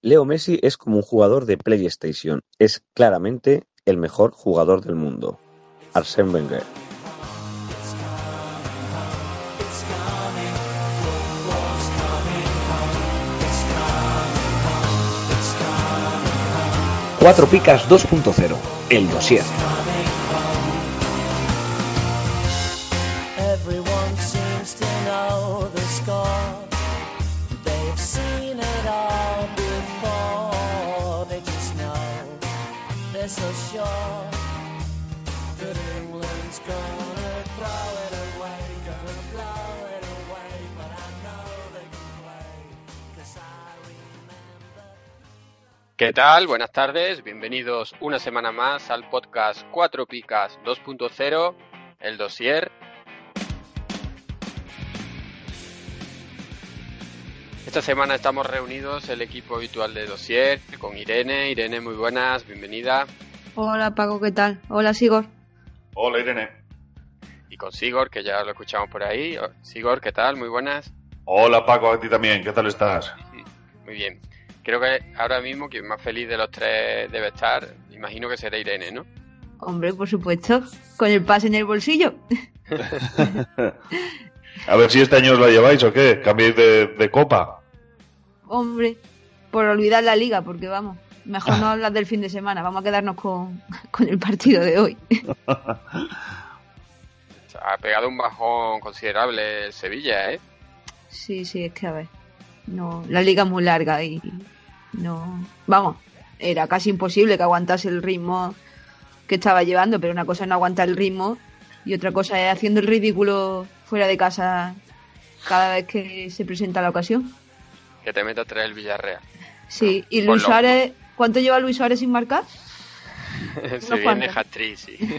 Leo Messi es como un jugador de PlayStation, es claramente el mejor jugador del mundo. Arsène Wenger. Cuatro Picas 2.0, el dossier. ¿Qué tal? Buenas tardes, bienvenidos una semana más al podcast Cuatro Picas 2.0, el dossier. Esta semana estamos reunidos el equipo habitual de dossier con Irene. Irene, muy buenas, bienvenida. Hola Paco, ¿qué tal? Hola Sigor. Hola Irene. Y con Sigor, que ya lo escuchamos por ahí. Sigor, ¿qué tal? Muy buenas. Hola Paco, a ti también, ¿qué tal estás? Muy bien. Creo que ahora mismo quien más feliz de los tres debe estar, imagino que será Irene, ¿no? Hombre, por supuesto, con el pase en el bolsillo. A ver si este año os la lleváis o qué, cambiáis de, de copa. Hombre, por olvidar la liga, porque vamos, mejor no hablar del fin de semana, vamos a quedarnos con, con el partido de hoy. Ha pegado un bajón considerable el Sevilla, ¿eh? Sí, sí, es que a ver, no, la liga es muy larga y no, vamos, era casi imposible que aguantase el ritmo que estaba llevando, pero una cosa es no aguantar el ritmo y otra cosa es haciendo el ridículo fuera de casa cada vez que se presenta la ocasión. Que te meta a traer el Villarreal. Sí, y Pues Luis. Suárez, ¿cuánto lleva Luis Suárez sin marcar? Se viene hat-trick, sí.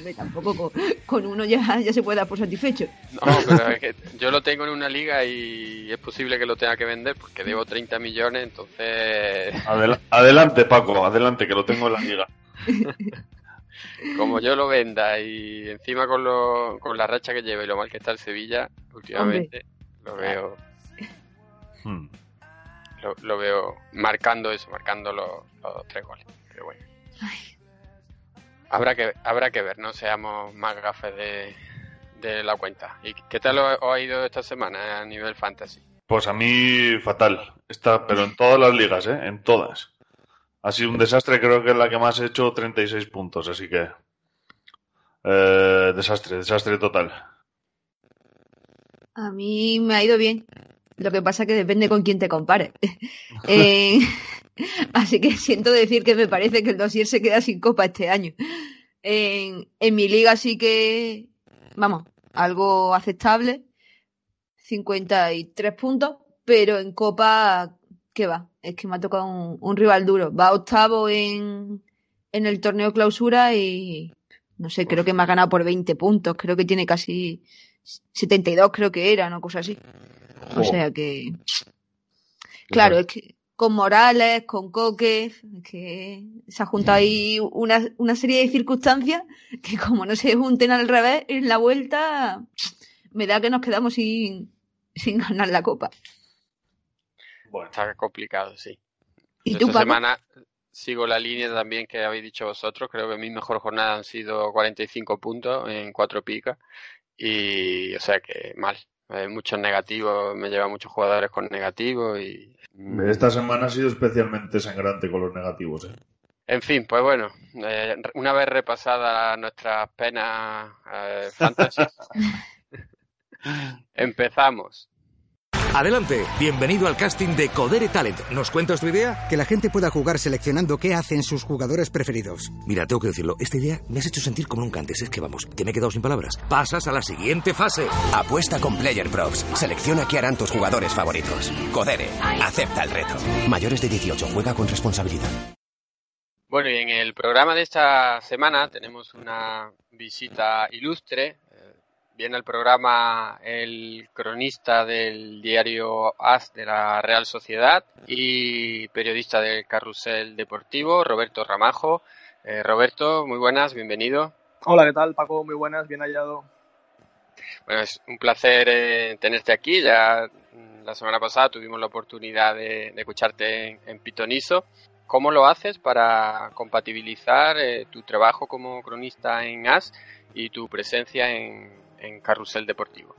Hombre, tampoco con, con uno ya, ya se puede dar por satisfecho. No, pero es que yo lo tengo en una liga y es posible que lo tenga que vender porque debo 30 millones, entonces Adel- adelante Paco, adelante, que lo tengo en la liga. como yo lo venda y encima con, lo, con la racha que lleva y lo mal que está el Sevilla últimamente, lo veo Hmm. lo, lo veo marcando eso, marcando los, los tres goles. Pero bueno. Habrá que, habrá que ver, no seamos más gafes de, de la cuenta. ¿Y qué tal os os ha ido esta semana a nivel fantasy? Pues a mí fatal, está, pero en todas las ligas, ¿eh? En todas. Ha sido un desastre, creo que es la que más he hecho 36 puntos, así que... eh, desastre, desastre total. A mí me ha ido bien. Lo que pasa que depende con quién te compares. Eh, así que siento decir que me parece que el dossier se queda sin copa este año. En, en mi liga sí que, vamos, algo aceptable. 53 puntos, pero en copa, ¿qué va? Es que me ha tocado un, un rival duro. Va octavo en, en el torneo clausura y, no sé, creo que me ha ganado por 20 puntos. Creo que tiene casi 72 creo que era, una cosa así. O Oh. sea que... Claro, es que con Morales, con Coque, que se ha juntado ahí una, una serie de circunstancias que como no se junten al revés, en la vuelta me da que nos quedamos sin, sin ganar la copa. Bueno, Está complicado, sí. ¿Y Yo tú, esta semana sigo la línea también que habéis dicho vosotros. Creo que mi mejor jornada han sido 45 puntos en cuatro picas. Y, o sea que mal. Hay muchos negativos, me lleva muchos jugadores con negativos y... esta semana ha sido especialmente sangrante con los negativos, ¿eh? En fin, pues bueno, eh, una vez repasadas nuestras penas eh, fantasy, empezamos. Adelante, bienvenido al casting de Codere Talent. ¿Nos cuentas tu idea? Que la gente pueda jugar seleccionando qué hacen sus jugadores preferidos. Mira, tengo que decirlo, esta idea me has hecho sentir como nunca antes. Es que vamos, que me he quedado sin palabras. Pasas a la siguiente fase. Apuesta con Player Props. Selecciona qué harán tus jugadores favoritos. Codere. Acepta el reto. Mayores de 18. Juega con responsabilidad. Bueno, y en el programa de esta semana tenemos una visita ilustre. Viene al programa el cronista del diario AS de la Real Sociedad y periodista del Carrusel Deportivo, Roberto Ramajo. Eh, Roberto, muy buenas, bienvenido. Hola, ¿qué tal, Paco? Muy buenas, bien hallado. Bueno, es un placer eh, tenerte aquí. Ya mm, la semana pasada tuvimos la oportunidad de, de escucharte en, en, Pitoniso. ¿Cómo lo haces para compatibilizar eh, tu trabajo como cronista en AS y tu presencia en, en Carrusel Deportivo?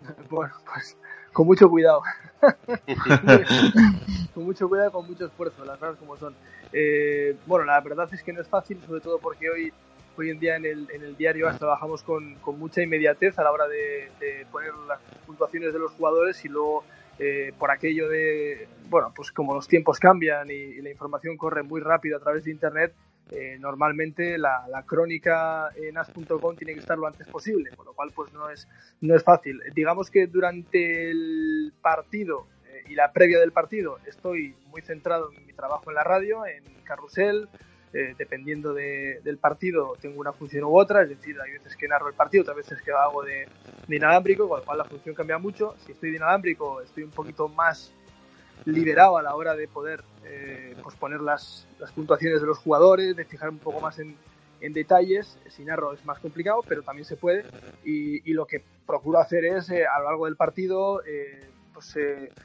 Bueno, pues con mucho cuidado. con mucho cuidado, con mucho esfuerzo, las cosas como son. Eh, bueno, la verdad es que no es fácil, sobre todo porque hoy, hoy en día en el, en el diario trabajamos con, con, mucha inmediatez a la hora de, de, poner las puntuaciones de los jugadores y luego eh, por aquello de, bueno, pues como los tiempos cambian y, y la información corre muy rápido a través de Internet, eh, normalmente la, crónica en as.com tiene que estar lo antes posible, con lo cual pues no es, no es fácil. Digamos que durante el partido eh, y la previa del partido estoy muy centrado en mi trabajo en la radio, en carrusel, eh, dependiendo de, del partido tengo una función u otra, es decir, hay veces que narro el partido, otras veces que hago de, de inalámbrico, con lo cual la función cambia mucho. Si estoy de inalámbrico estoy un poquito más liberado a la hora de poder eh, pues las, las, puntuaciones de los jugadores, de fijar un poco más en, en, detalles. Sin narro es más complicado, pero también se puede. Y, y lo que procuro hacer es, eh, a lo largo del partido, eh, pues,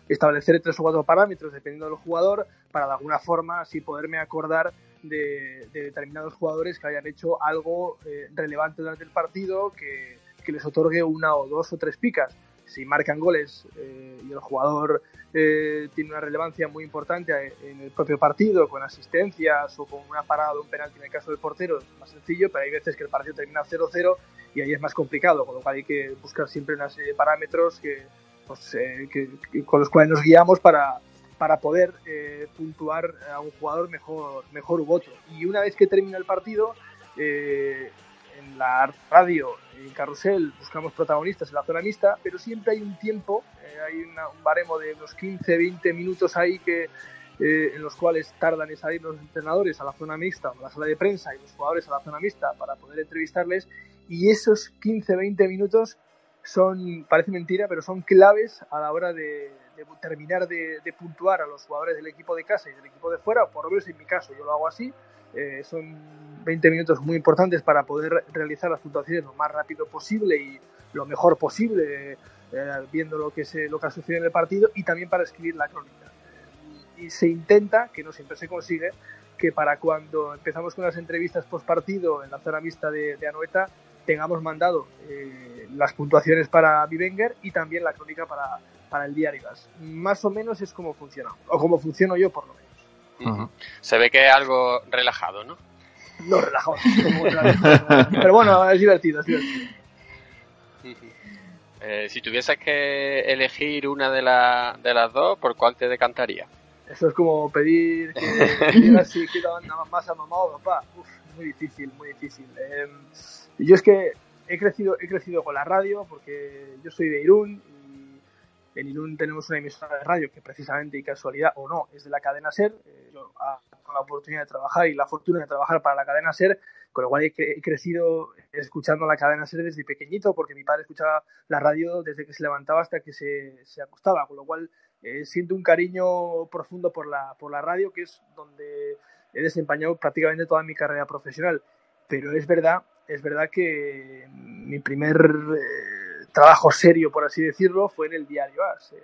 establecer tres o cuatro parámetros dependiendo del jugador, para de alguna forma así poderme acordar de, de determinados jugadores que hayan hecho algo relevante durante el partido, que, que les otorgue una o dos o tres picas si marcan goles eh, y el jugador eh, tiene una relevancia muy importante en el propio partido, con asistencias o con una parada o un penalti en el caso del portero, es más sencillo, pero hay veces que el partido termina 0-0 y ahí es más complicado, con lo cual hay que buscar siempre una serie de parámetros que, pues, eh, que, que con los cuales nos guiamos para, para poder eh, puntuar a un jugador mejor, mejor u otro. Y una vez que termina el partido, eh, en la radio, en carrusel, buscamos protagonistas en la zona mixta, pero siempre hay un tiempo, eh, hay una, un baremo de unos 15, 20 minutos ahí que, eh, en los cuales tardan en salir los entrenadores a la zona mixta o a la sala de prensa y los jugadores a la zona mixta para poder entrevistarles y esos 15, 20 minutos son, parece mentira, pero son claves a la hora de, de terminar de, de, puntuar a los jugadores del equipo de casa y del equipo de fuera, o por lo menos en mi caso yo lo hago así, eh, son 20 minutos muy importantes para poder realizar las puntuaciones lo más rápido posible y lo mejor posible, eh, viendo lo que, se, lo que ha sucedido en el partido y también para escribir la crónica. Y se intenta, que no siempre se consigue, que para cuando empezamos con las entrevistas post partido en la zona mixta de, de Anoeta, tengamos mandado eh, las puntuaciones para Bivenger y también la crónica para, para el diario. Más o menos es como funciona, o como funciono yo por lo menos. Uh -huh. Se ve que es algo relajado, ¿no? No relajado, pero bueno, es divertido, es divertido. -huh. eh, si tuvieses que elegir una de, la, de las dos, ¿por cuál te decantaría? Eso es como pedir que digas si quiero más a mamá o papá. Uf, muy difícil, muy difícil. Eh, yo es que he crecido, he crecido con la radio porque yo soy de Irún y en Irún tenemos una emisora de radio que precisamente y casualidad o no es de la cadena SER. Eh, yo ah, con la oportunidad de trabajar y la fortuna de trabajar para la cadena SER, con lo cual he, he, crecido escuchando la cadena SER desde pequeñito porque mi padre escuchaba la radio desde que se levantaba hasta que se, se acostaba, con lo cual eh, siento un cariño profundo por la, por la radio que es donde he desempeñado prácticamente toda mi carrera profesional. Pero es verdad, es verdad que mi primer eh, trabajo serio, por así decirlo, fue en el diario AS, eh,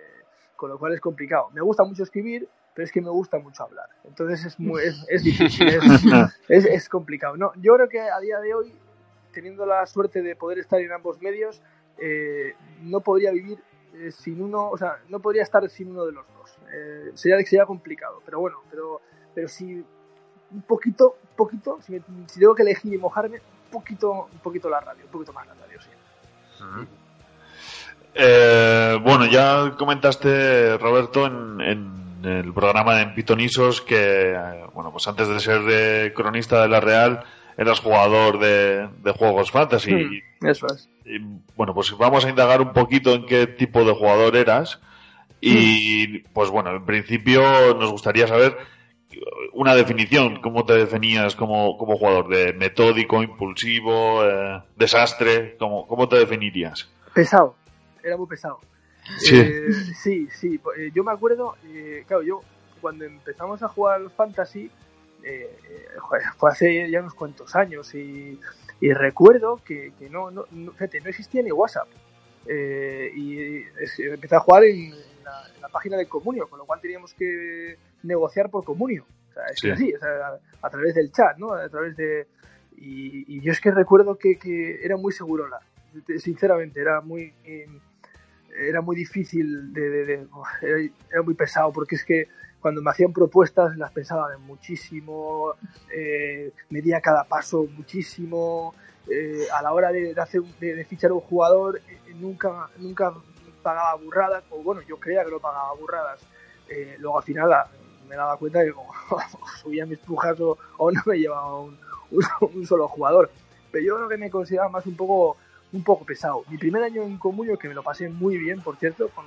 con lo cual es complicado. Me gusta mucho escribir, pero es que me gusta mucho hablar. Entonces es, muy, es, es difícil, es, es, es, complicado. No, yo creo que a día de hoy, teniendo la suerte de poder estar en ambos medios, eh, no podría vivir sin uno, o sea, no podría estar sin uno de los dos. sería, sería complicado, pero bueno, pero, pero si un poquito, un poquito, si, me, si, tengo que elegir y mojarme, un poquito, un poquito la radio, un poquito más la radio, sí. Uh -huh. Eh, bueno, ya comentaste, Roberto, en, en el programa de Pitonisos que, bueno, pues antes de ser de cronista de la Real, eras jugador de, de juegos fantasy. Mm, eso es. Y, bueno, pues vamos a indagar un poquito en qué tipo de jugador eras. Y, mm. pues bueno, en principio nos gustaría saber una definición, ¿cómo te definías como, como jugador? ¿De metódico, impulsivo, eh, desastre? ¿Cómo, ¿Cómo te definirías? Pesado, era muy pesado. Sí, eh, sí, sí. Yo me acuerdo, eh, claro, yo cuando empezamos a jugar al fantasy, fue hace ya unos cuantos años y, y recuerdo que, que no, no, no, fíjate, no existía ni WhatsApp. y empecé a jugar en la, en la página de Comunio, con lo cual teníamos que negociar por Comunio. O sea, es Sí. así, o sea, a, a través del chat, ¿no? A través de... Y, y yo es que recuerdo que, que era muy segurola, sinceramente, era muy... Era muy difícil de... era, muy pesado, porque es que cuando me hacían propuestas las pensaba muchísimo, eh, medía cada paso muchísimo, eh, a la hora de, de hacer, de, fichar un jugador eh, nunca, nunca pagaba burradas, o bueno, yo creía que no pagaba burradas. Eh, luego al final ah, me daba cuenta que subía mis pujas o, no me llevaba un, un solo jugador. Pero yo creo que me consideraba más un poco, un poco pesado. Mi primer año en Comunio, que me lo pasé muy bien, por cierto, con,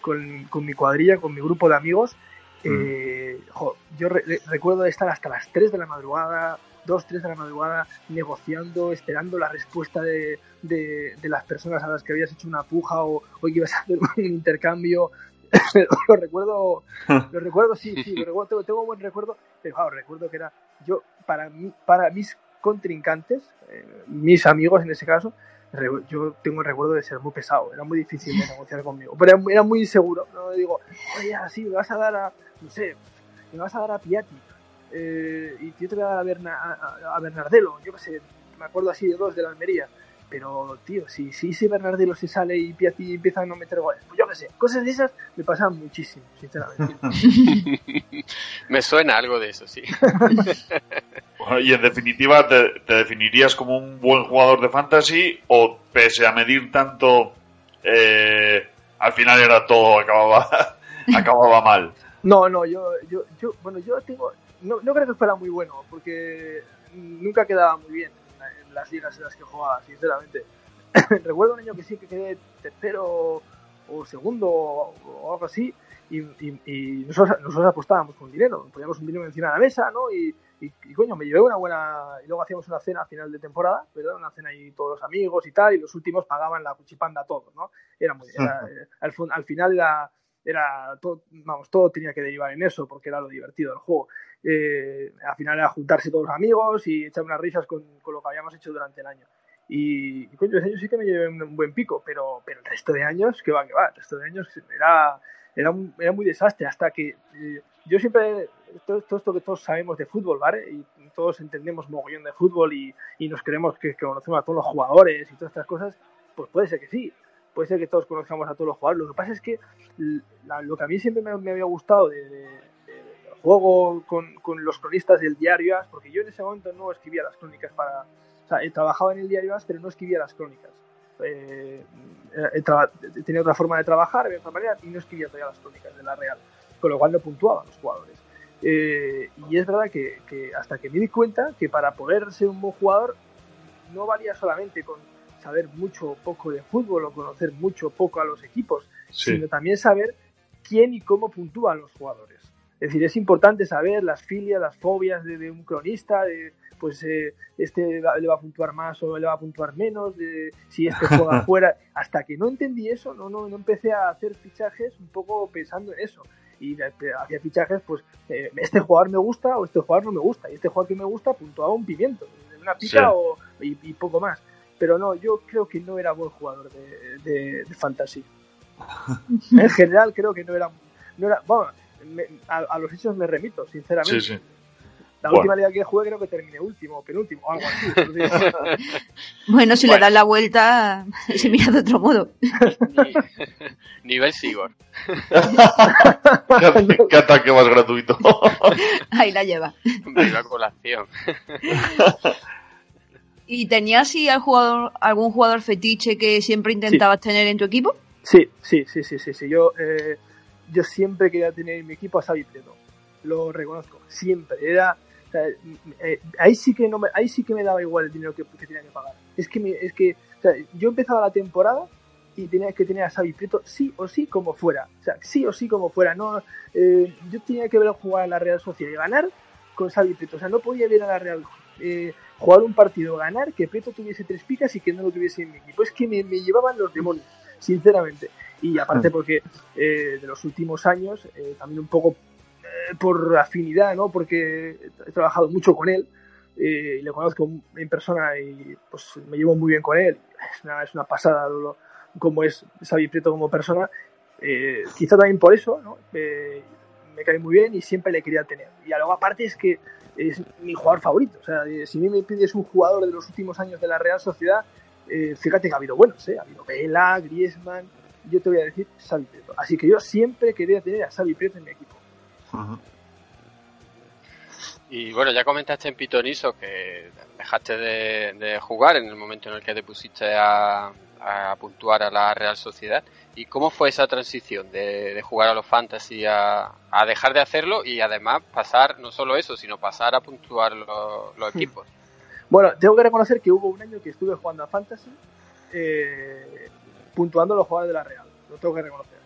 con, con mi cuadrilla, con mi grupo de amigos, eh, jo, yo re- re- recuerdo estar hasta las 3 de la madrugada, 2, 3 de la madrugada, negociando, esperando la respuesta de, de, de las personas a las que habías hecho una puja o, o que ibas a hacer un intercambio. lo recuerdo, lo recuerdo, sí, sí, lo recuerdo, tengo, tengo buen recuerdo, pero claro, recuerdo que era yo, para, mí, para mis contrincantes, eh, mis amigos en ese caso, yo tengo el recuerdo de ser muy pesado, era muy difícil de negociar conmigo, pero era, muy- inseguro, no digo, oye, así me vas a dar a, no sé, me vas a dar a Piatti, eh, y yo te voy a dar a, Berna- a- a Bernardelo, yo qué sé, me acuerdo así de dos de la Almería, pero tío, si, si ese Bernardelo se sale y Piatti empieza a no meter goles, pues yo qué sé, cosas de esas me pasan muchísimo, sinceramente. Me suena algo de eso, sí. Bueno, y en definitiva, ¿te, te definirías como un buen jugador de fantasy o pese a medir tanto, eh, al final era todo, acababa, acababa mal? No, no, yo, yo, yo, bueno, yo tengo, no, no creo que fuera muy bueno, porque nunca quedaba muy bien las ligas en las que jugaba, sinceramente. Recuerdo un año que sí que quedé tercero o segundo o, algo así, y, y- y nosotros, nosotros apostábamos con dinero, poníamos un dinero encima de la mesa, ¿no? Y, y, coño, me llevé una buena, y luego hacíamos una cena a final de temporada, ¿verdad? Una cena ahí todos los amigos y tal, y los últimos pagaban la cuchipanda todos, ¿no? Era muy, era- al, fun- al final era, era todo, vamos, todo tenía que derivar en eso porque era lo divertido del juego. Eh, al final era juntarse todos los amigos y echar unas risas con, con lo que habíamos hecho durante el año. Y, y, coño, ese año sí que me llevé un, buen pico, pero, pero el resto de años, que va, que va, el resto de años era, era, era muy desastre hasta que eh, yo siempre, todo, todo esto que todos sabemos de fútbol, ¿vale? Y todos entendemos mogollón de fútbol y, y nos creemos que, que conocemos a todos los jugadores y todas estas cosas, pues puede ser que sí, puede ser que todos conozcamos a todos los jugadores. Lo que pasa es que la- lo que a mí siempre me, me había gustado de, de- de- del juego con, con los cronistas del diario AS, porque yo en ese momento no escribía las crónicas para... O sea, trabajaba en el diario AS, pero no escribía las crónicas. Eh, tenía otra forma de trabajar, había otra manera, y no escribía todavía las crónicas de la Real, con lo cual no puntuaba a los jugadores. Eh, y es verdad que, que hasta que me di cuenta que para poder ser un buen jugador no valía solamente con saber mucho o poco de fútbol o conocer mucho o poco a los equipos, Sí. sino también saber quién y cómo puntúan los jugadores. Es decir, es importante saber las filias, las fobias de, de un cronista, de pues eh, este va- le va a puntuar más o le va a puntuar menos, de si este juega fuera. Hasta que no entendí eso, no, no, no empecé a hacer fichajes un poco pensando en eso. Y hacía fichajes, pues eh, este jugador me gusta o este jugador no me gusta. Y este jugador que me gusta puntuaba un pimiento, una pica Sí. o, y, y poco más. Pero no, yo creo que no era buen jugador de, de, de fantasy. En general creo que no era... No era bueno, me- a, a los hechos me remito, sinceramente. Sí, sí. La Bueno. última liga que jugué creo que terminé último, penúltimo, o algo así. Bueno, si Bueno. le das la vuelta, se mira de otro modo. Ni- Nivel Sigor. ¿Qué, qué ataque más gratuito? Ahí la lleva. Viva colación. ¿Y tenías si al jugador, algún jugador fetiche que siempre intentabas tener en tu equipo? Sí, sí, sí, sí, sí, sí. Yo, eh, yo siempre quería tener en mi equipo a Xavi Prieto. Lo reconozco, siempre. Era, o sea, eh, ahí sí que no me, ahí sí que me daba igual el dinero que, que tenía que pagar. Es que, me- es que, o sea, yo empezaba la temporada y tenía que tener a Xavi Prieto sí o sí como fuera. O sea, sí o sí como fuera. No, eh, yo tenía que ver jugar a la Real Sociedad y ganar con Xavi Prieto. O sea, no podía ver a la Real eh, jugar un partido, ganar, que Prieto tuviese tres picas y que no lo tuviese en mi equipo. Es que me, me llevaban los demonios, sinceramente. Y aparte porque eh, de los últimos años, eh, también un poco eh, por afinidad, ¿no? Porque he trabajado mucho con él eh, y le conozco en persona y pues me llevo muy bien con él. Es una, es una pasada lo- cómo es Xavi Prieto como persona. eh, quizá también por eso, ¿no? Me cae muy bien y siempre le quería tener. Y luego aparte es que es mi jugador favorito. O sea, eh, si a mí me pides un jugador de los últimos años de la Real Sociedad, eh, fíjate que ha habido buenos, ¿eh? Ha habido Vela, Griezmann, yo te voy a decir Xavi Prieto. Así que yo siempre quería tener a Xavi Prieto en mi equipo. Y bueno, ya comentaste en Pitoniso que dejaste de, de jugar en el momento en el que te pusiste a, a puntuar a la Real Sociedad. ¿Y cómo fue esa transición de, de jugar a los fantasy a, a, dejar de hacerlo y además pasar, no solo eso, sino pasar a puntuar lo, los equipos? Bueno, tengo que reconocer que hubo un año que estuve jugando a fantasy eh, puntuando los jugadores de la Real, lo tengo que reconocer.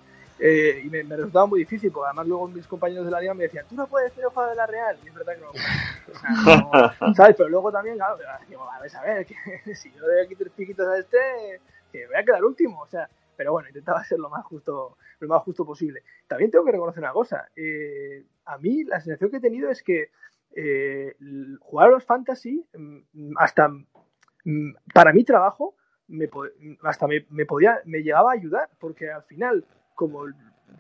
Eh, y me, me, resultaba muy difícil, porque además luego mis compañeros de la liga me decían, tú no puedes ser el jugador de la Real. Y es verdad que no. O sea, no, ¿Sabes? Pero luego también, claro, digo, a ver, a ver, que si yo le doy aquí tres piquitos a este, que voy a quedar último. O sea, pero bueno, intentaba ser lo más justo, lo más justo posible. También tengo que reconocer una cosa. Eh, a mí la sensación que he tenido es que eh, jugar a los fantasy, hasta para mi trabajo, me, hasta me, me, podía, me llegaba a ayudar, porque al final, como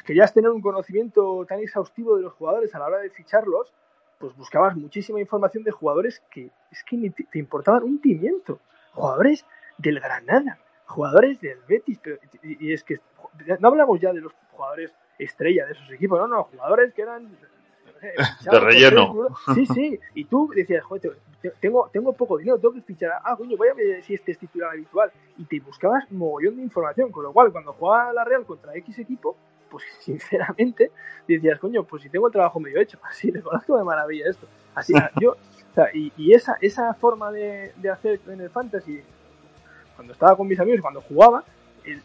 querías tener un conocimiento tan exhaustivo de los jugadores a la hora de ficharlos, pues buscabas muchísima información de jugadores que es que ni te importaban un pimiento. Jugadores del Granada, jugadores del Betis, pero, y, es que no hablamos ya de los jugadores estrella de esos equipos, no, no, jugadores que eran eh, de relleno. Sí, sí, y tú decías, joder, tengo, tengo poco dinero, tengo que fichar, ah, coño, voy a ver si este es titular habitual, y te buscabas mogollón de información, con lo cual cuando jugaba la Real contra X equipo, pues sinceramente decías, coño, pues si tengo el trabajo medio hecho, así le conozco de maravilla esto. Así, yo, o sea, y, y, esa, esa forma de, de hacer en el fantasy cuando estaba con mis amigos y cuando jugaba,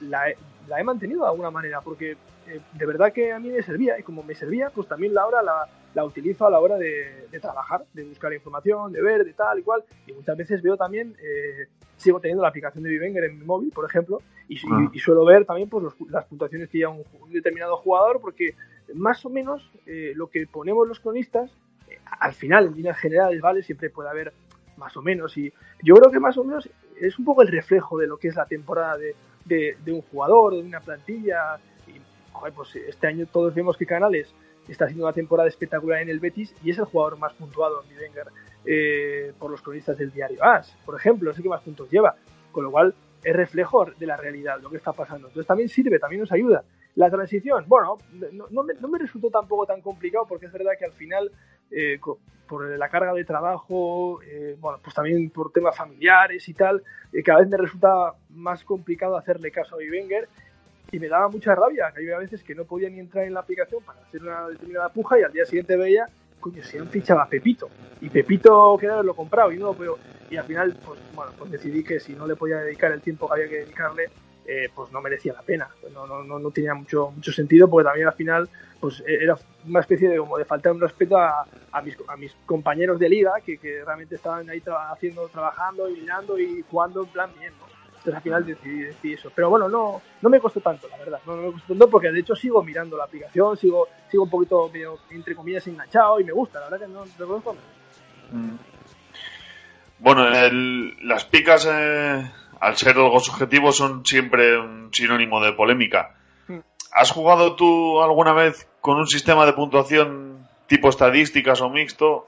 la, la, he mantenido de alguna manera, porque eh, de verdad que a mí me servía, y como me servía, pues también la hora la, la utilizo a la hora de, de, trabajar, de buscar información, de ver, de tal y cual, y muchas veces veo también, eh, sigo teniendo la aplicación de Vivenger en mi móvil, por ejemplo, y, ah. y, y suelo ver también pues, los, las puntuaciones que lleva un, un, determinado jugador, porque más o menos eh, lo que ponemos los cronistas, eh, al final, en líneas generales, ¿vale? Siempre puede haber más o menos, y yo creo que más o menos es un poco el reflejo de lo que es la temporada de, de, un jugador, de una plantilla. Y, pues este año todos vemos que Canales está haciendo una temporada espectacular en el Betis y es el jugador más puntuado en Wenger eh, por los cronistas del diario AS, por ejemplo, es el que más puntos lleva. Con lo cual es reflejo de la realidad, lo que está pasando. Entonces también sirve, también nos ayuda. La transición, bueno, no, me, no me resultó tampoco tan complicado porque es verdad que al final eh, por la carga de trabajo, eh, bueno, pues también por temas familiares y tal, eh, cada vez me resulta más complicado hacerle caso a Wenger y me daba mucha rabia, que había veces que no podía ni entrar en la aplicación para hacer una determinada puja y al día siguiente veía, coño, si han fichado a Pepito. Y Pepito quería haberlo comprado y no, pero y al final, pues bueno, pues decidí que si no le podía dedicar el tiempo que había que dedicarle, eh, pues no merecía la pena. No, no, no, no, tenía mucho, mucho sentido porque también al final pues era una especie de, como de faltar un respeto a, a, mis, a mis compañeros de liga que, que realmente estaban ahí tra haciendo, trabajando y mirando y jugando en plan bien. ¿no? Entonces al final decidí, decidí, eso. Pero bueno, no, no me costó tanto, la verdad. No, no, me costó tanto porque de hecho sigo mirando la aplicación, sigo, sigo un poquito, medio, entre comillas, enganchado y me gusta. La verdad que no lo conozco. Mm. Bueno, el, las picas... Eh al ser algo subjetivo, son siempre un sinónimo de polémica. ¿Has jugado tú alguna vez con un sistema de puntuación tipo estadísticas o mixto?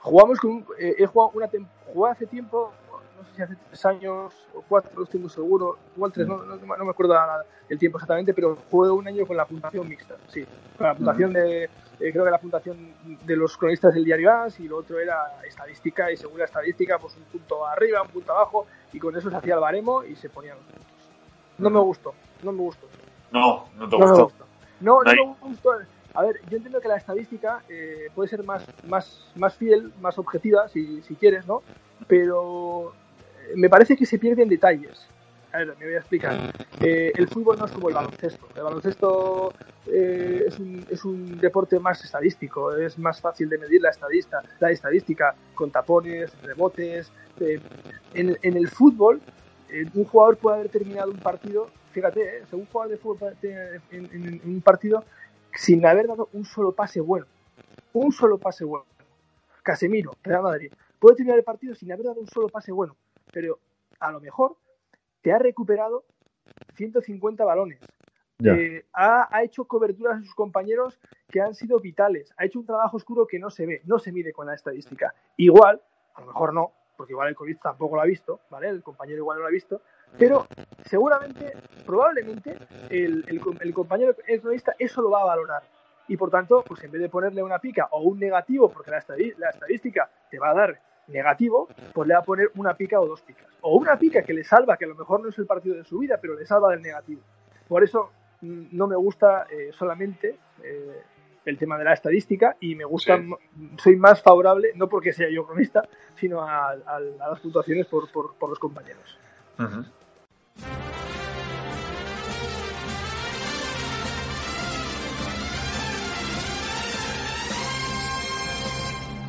Jugamos con. Eh, he jugado una jugué hace tiempo, si hace tres años o cuatro, no estoy muy seguro, igual tres, no, no, no me acuerdo el tiempo exactamente, pero jugué un año con la puntuación mixta, sí. Con la puntuación uh -huh. de. Eh, creo que la puntuación de los cronistas del diario AS y lo otro era estadística y según la estadística pues un punto arriba, un punto abajo y con eso se hacía el baremo y se ponían los puntos. No me gustó, no me gustó. No, no te. No, gustó. no, no me gustó. A ver, yo entiendo que la estadística eh, puede ser más, más, más fiel, más objetiva, si, si quieres, ¿no? Pero me parece que se pierden detalles. A ver, me voy a explicar. Eh, el fútbol no es como el baloncesto. El baloncesto eh, es, un, es, un, deporte más estadístico, es más fácil de medir la, estadista, la estadística con tapones, rebotes. Eh, en, en, el fútbol, un jugador puede haber terminado un partido, fíjate, eh, un jugador de fútbol en, un partido sin haber dado un solo pase bueno. Un solo pase bueno. Casemiro, Real Madrid, puede terminar el partido sin haber dado un solo pase bueno, pero a lo mejor te ha recuperado 150 balones. Eh, ha, ha hecho coberturas a sus compañeros que han sido vitales. Ha hecho un trabajo oscuro que no se ve, no se mide con la estadística. Igual, a lo mejor no, porque igual el COVID tampoco lo ha visto, ¿vale? El compañero igual no lo ha visto, pero seguramente, probablemente, el, el, el compañero el cronista eso lo va a valorar. Y por tanto, pues en vez de ponerle una pica o un negativo, porque la estadística te va a dar negativo, pues le va a poner una pica o dos picas. O una pica que le salva, que a lo mejor no es el partido de su vida, pero le salva del negativo. Por eso mm, no me gusta eh, solamente eh, el tema de la estadística y me gusta, Sí. soy más favorable, no porque sea yo cronista, sino a, a- a las puntuaciones por, por- por los compañeros.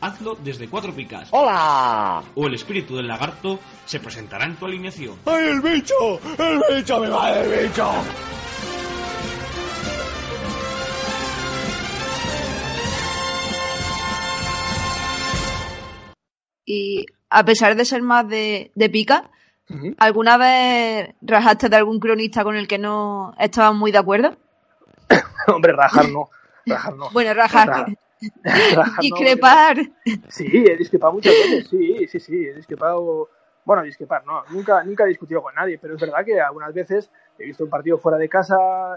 hazlo desde Cuatro Picas. ¡Hola! O el espíritu del lagarto se presentará en tu alineación. ¡Ay, el bicho! ¡El bicho! ¡Me va el bicho! Y a pesar de ser más de, de pica, ¿alguna vez rajaste de algún cronista con el que no estabas muy de acuerdo? Hombre, rajar no. Rajar no. Bueno, rajar. Discrepar. Sí, he discrepado muchas veces, sí, sí, sí, he discrepado. Bueno, discrepar, no, nunca, nunca he discutido con nadie, pero es verdad que algunas veces he visto un partido fuera de casa,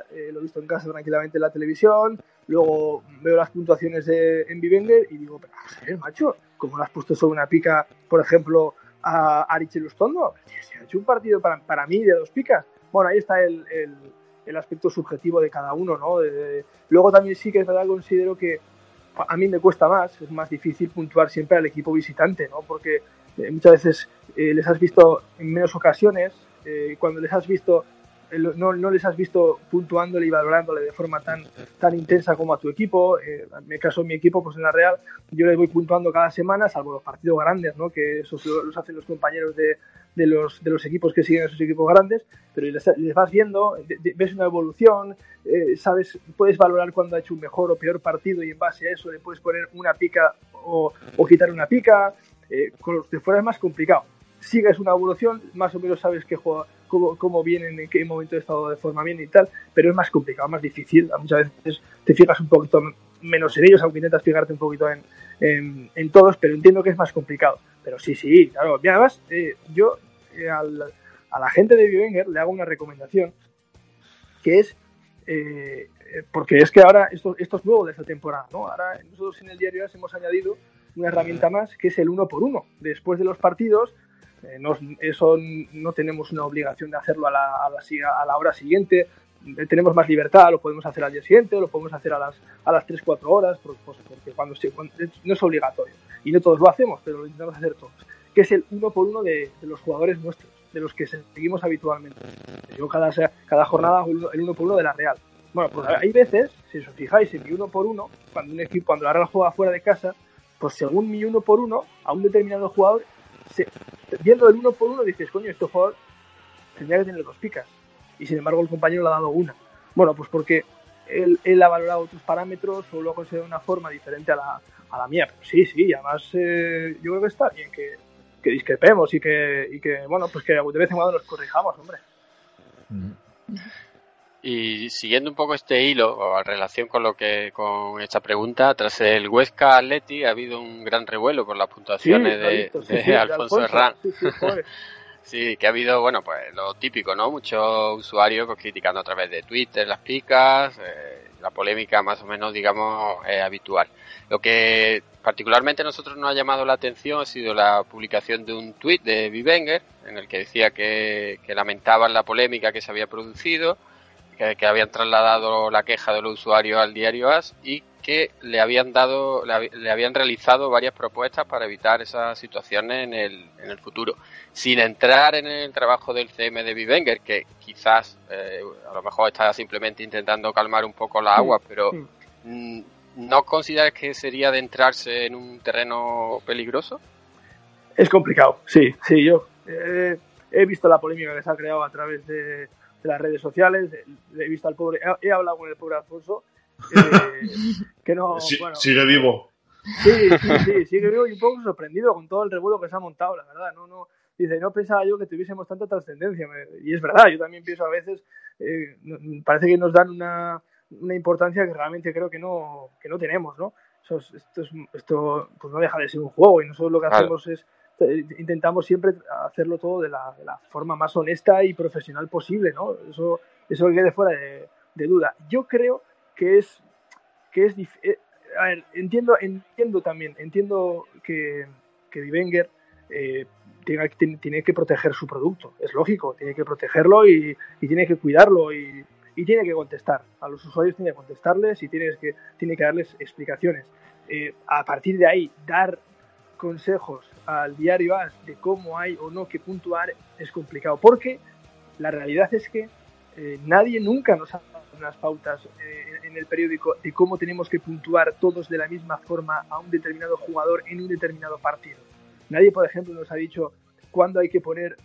eh, lo he visto en casa tranquilamente en la televisión, luego veo las puntuaciones de, en Vivenger y digo, pero ver, macho, ¿cómo lo has puesto sobre una pica, por ejemplo, a Ariche Lustondo? Se ha hecho un partido para, para mí de dos picas. Bueno, ahí está el, el, el aspecto subjetivo de cada uno, ¿no? De- de- luego también sí que es verdad, considero que a mí me cuesta más, es más difícil puntuar siempre al equipo visitante, ¿no? Porque eh, muchas veces eh, les has visto en menos ocasiones, eh, cuando les has visto, no, les has visto puntuándole y valorándole de forma tan, tan intensa como a tu equipo. Eh, en mi caso, mi equipo, pues en la Real, yo les voy puntuando cada semana, salvo los partidos grandes, ¿no? Que esos lo- los hacen los compañeros de, de los, de los equipos que siguen a esos equipos grandes, pero les, vas viendo, ves una evolución, eh, sabes, puedes valorar cuando ha hecho un mejor o peor partido y en base a eso le puedes poner una pica o, quitar una pica. Eh, de fuera es más complicado. Sigues una evolución, más o menos sabes qué juega, cómo, cómo vienen, en qué momento de estado de forma bien y tal, pero es más complicado, más difícil. Muchas veces te fijas un poquito menos en ellos, aunque intentas fijarte un poquito en, en, en todos, pero entiendo que es más complicado. Pero sí, sí, claro. Y además, eh, yo eh, al- a la gente de Bivenger le hago una recomendación que es eh, eh, porque es que ahora esto, esto es nuevo de esta temporada, ¿no? Ahora nosotros en el diario hemos añadido una herramienta más que es el uno por uno. Después de los partidos, eh, no- eso no tenemos una obligación de hacerlo a la, a la, a la hora siguiente, Eh, tenemos más libertad, lo podemos hacer al día siguiente, lo podemos hacer a las, a las 3-4 horas, por- pues, porque cuando, se- cuando- no es obligatorio. Y no todos lo hacemos, pero lo intentamos hacer todos. Que es el uno por uno de, de los jugadores nuestros, de los que seguimos habitualmente. Yo cada, cada jornada hago el uno por uno de la Real. Bueno, pues hay veces, si os fijáis en mi uno por uno, cuando un equipo, cuando la Real juega fuera de casa, pues según mi uno por uno, a un determinado jugador, se- viendo el uno por uno dices, coño, este jugador tendría que tener dos picas. Y sin embargo el compañero le ha dado una. Bueno, pues porque él, él ha valorado otros parámetros o lo ha considerado de una forma diferente a la, a la mía. Pero sí, sí, además eh, yo creo que está bien que, que discrepemos y que, y que, bueno, pues que de vez en cuando nos corrijamos, hombre. Y siguiendo un poco este hilo, o en relación con lo que con esta pregunta, tras el Huesca Atleti ha habido un gran revuelo por las puntuaciones Sí, de, visto, sí, de sí, de Alfonso Alfonso, Herrán. sí, que ha habido, bueno, pues lo típico, ¿no? Muchos usuarios pues, criticando a través de Twitter las picas, eh, la polémica más o menos, digamos, eh, habitual. Lo que particularmente a nosotros nos ha llamado la atención ha sido la publicación de un tweet de Vivenger en el que decía que, que lamentaban la polémica que se había producido, que, que habían trasladado la queja de los usuarios al diario AS y que le habían dado, le, le habían realizado varias propuestas para evitar esas situaciones en el, en el futuro. Sin entrar en el trabajo del CM de Bivenger, que quizás eh, a lo mejor está simplemente intentando calmar un poco la agua, pero mm, ¿no consideras que sería adentrarse en un terreno peligroso? Es complicado, sí, sí, yo eh, he visto la polémica que se ha creado a través de, de las redes sociales, he visto al pobre, he, he hablado con el pobre Alfonso, eh, que no, Sí- bueno, Sigue vivo. Sí, sí, sí, sigue vivo y un poco sorprendido con todo el revuelo que se ha montado, la verdad. No, no, dice, no pensaba yo que tuviésemos tanta trascendencia. Y es verdad, yo también pienso a veces, eh, parece que nos dan una, una importancia que realmente creo que no, que no tenemos, ¿no? Eso, es- esto, es- esto pues no deja de ser un juego y nosotros lo que Claro. hacemos es intentamos siempre hacerlo todo de la, forma más honesta y profesional posible, ¿no? Eso, eso que quede fuera de, duda. Yo creo que es que es eh, a ver, entiendo, entiendo también, entiendo que, que Wenger eh, tiene, tiene que proteger su producto, es lógico, tiene que protegerlo y, tiene que cuidarlo y, tiene que contestar. A los usuarios tiene que contestarles y tienes que, tiene que darles explicaciones. Eh, a partir de ahí, dar consejos al diario AS de cómo hay o no que puntuar es complicado, porque la realidad es que eh, nadie nunca nos ha dado unas pautas eh, en el periódico de cómo tenemos que puntuar todos de la misma forma a un determinado jugador en un determinado partido. Nadie, por ejemplo, nos ha dicho cuándo hay que poner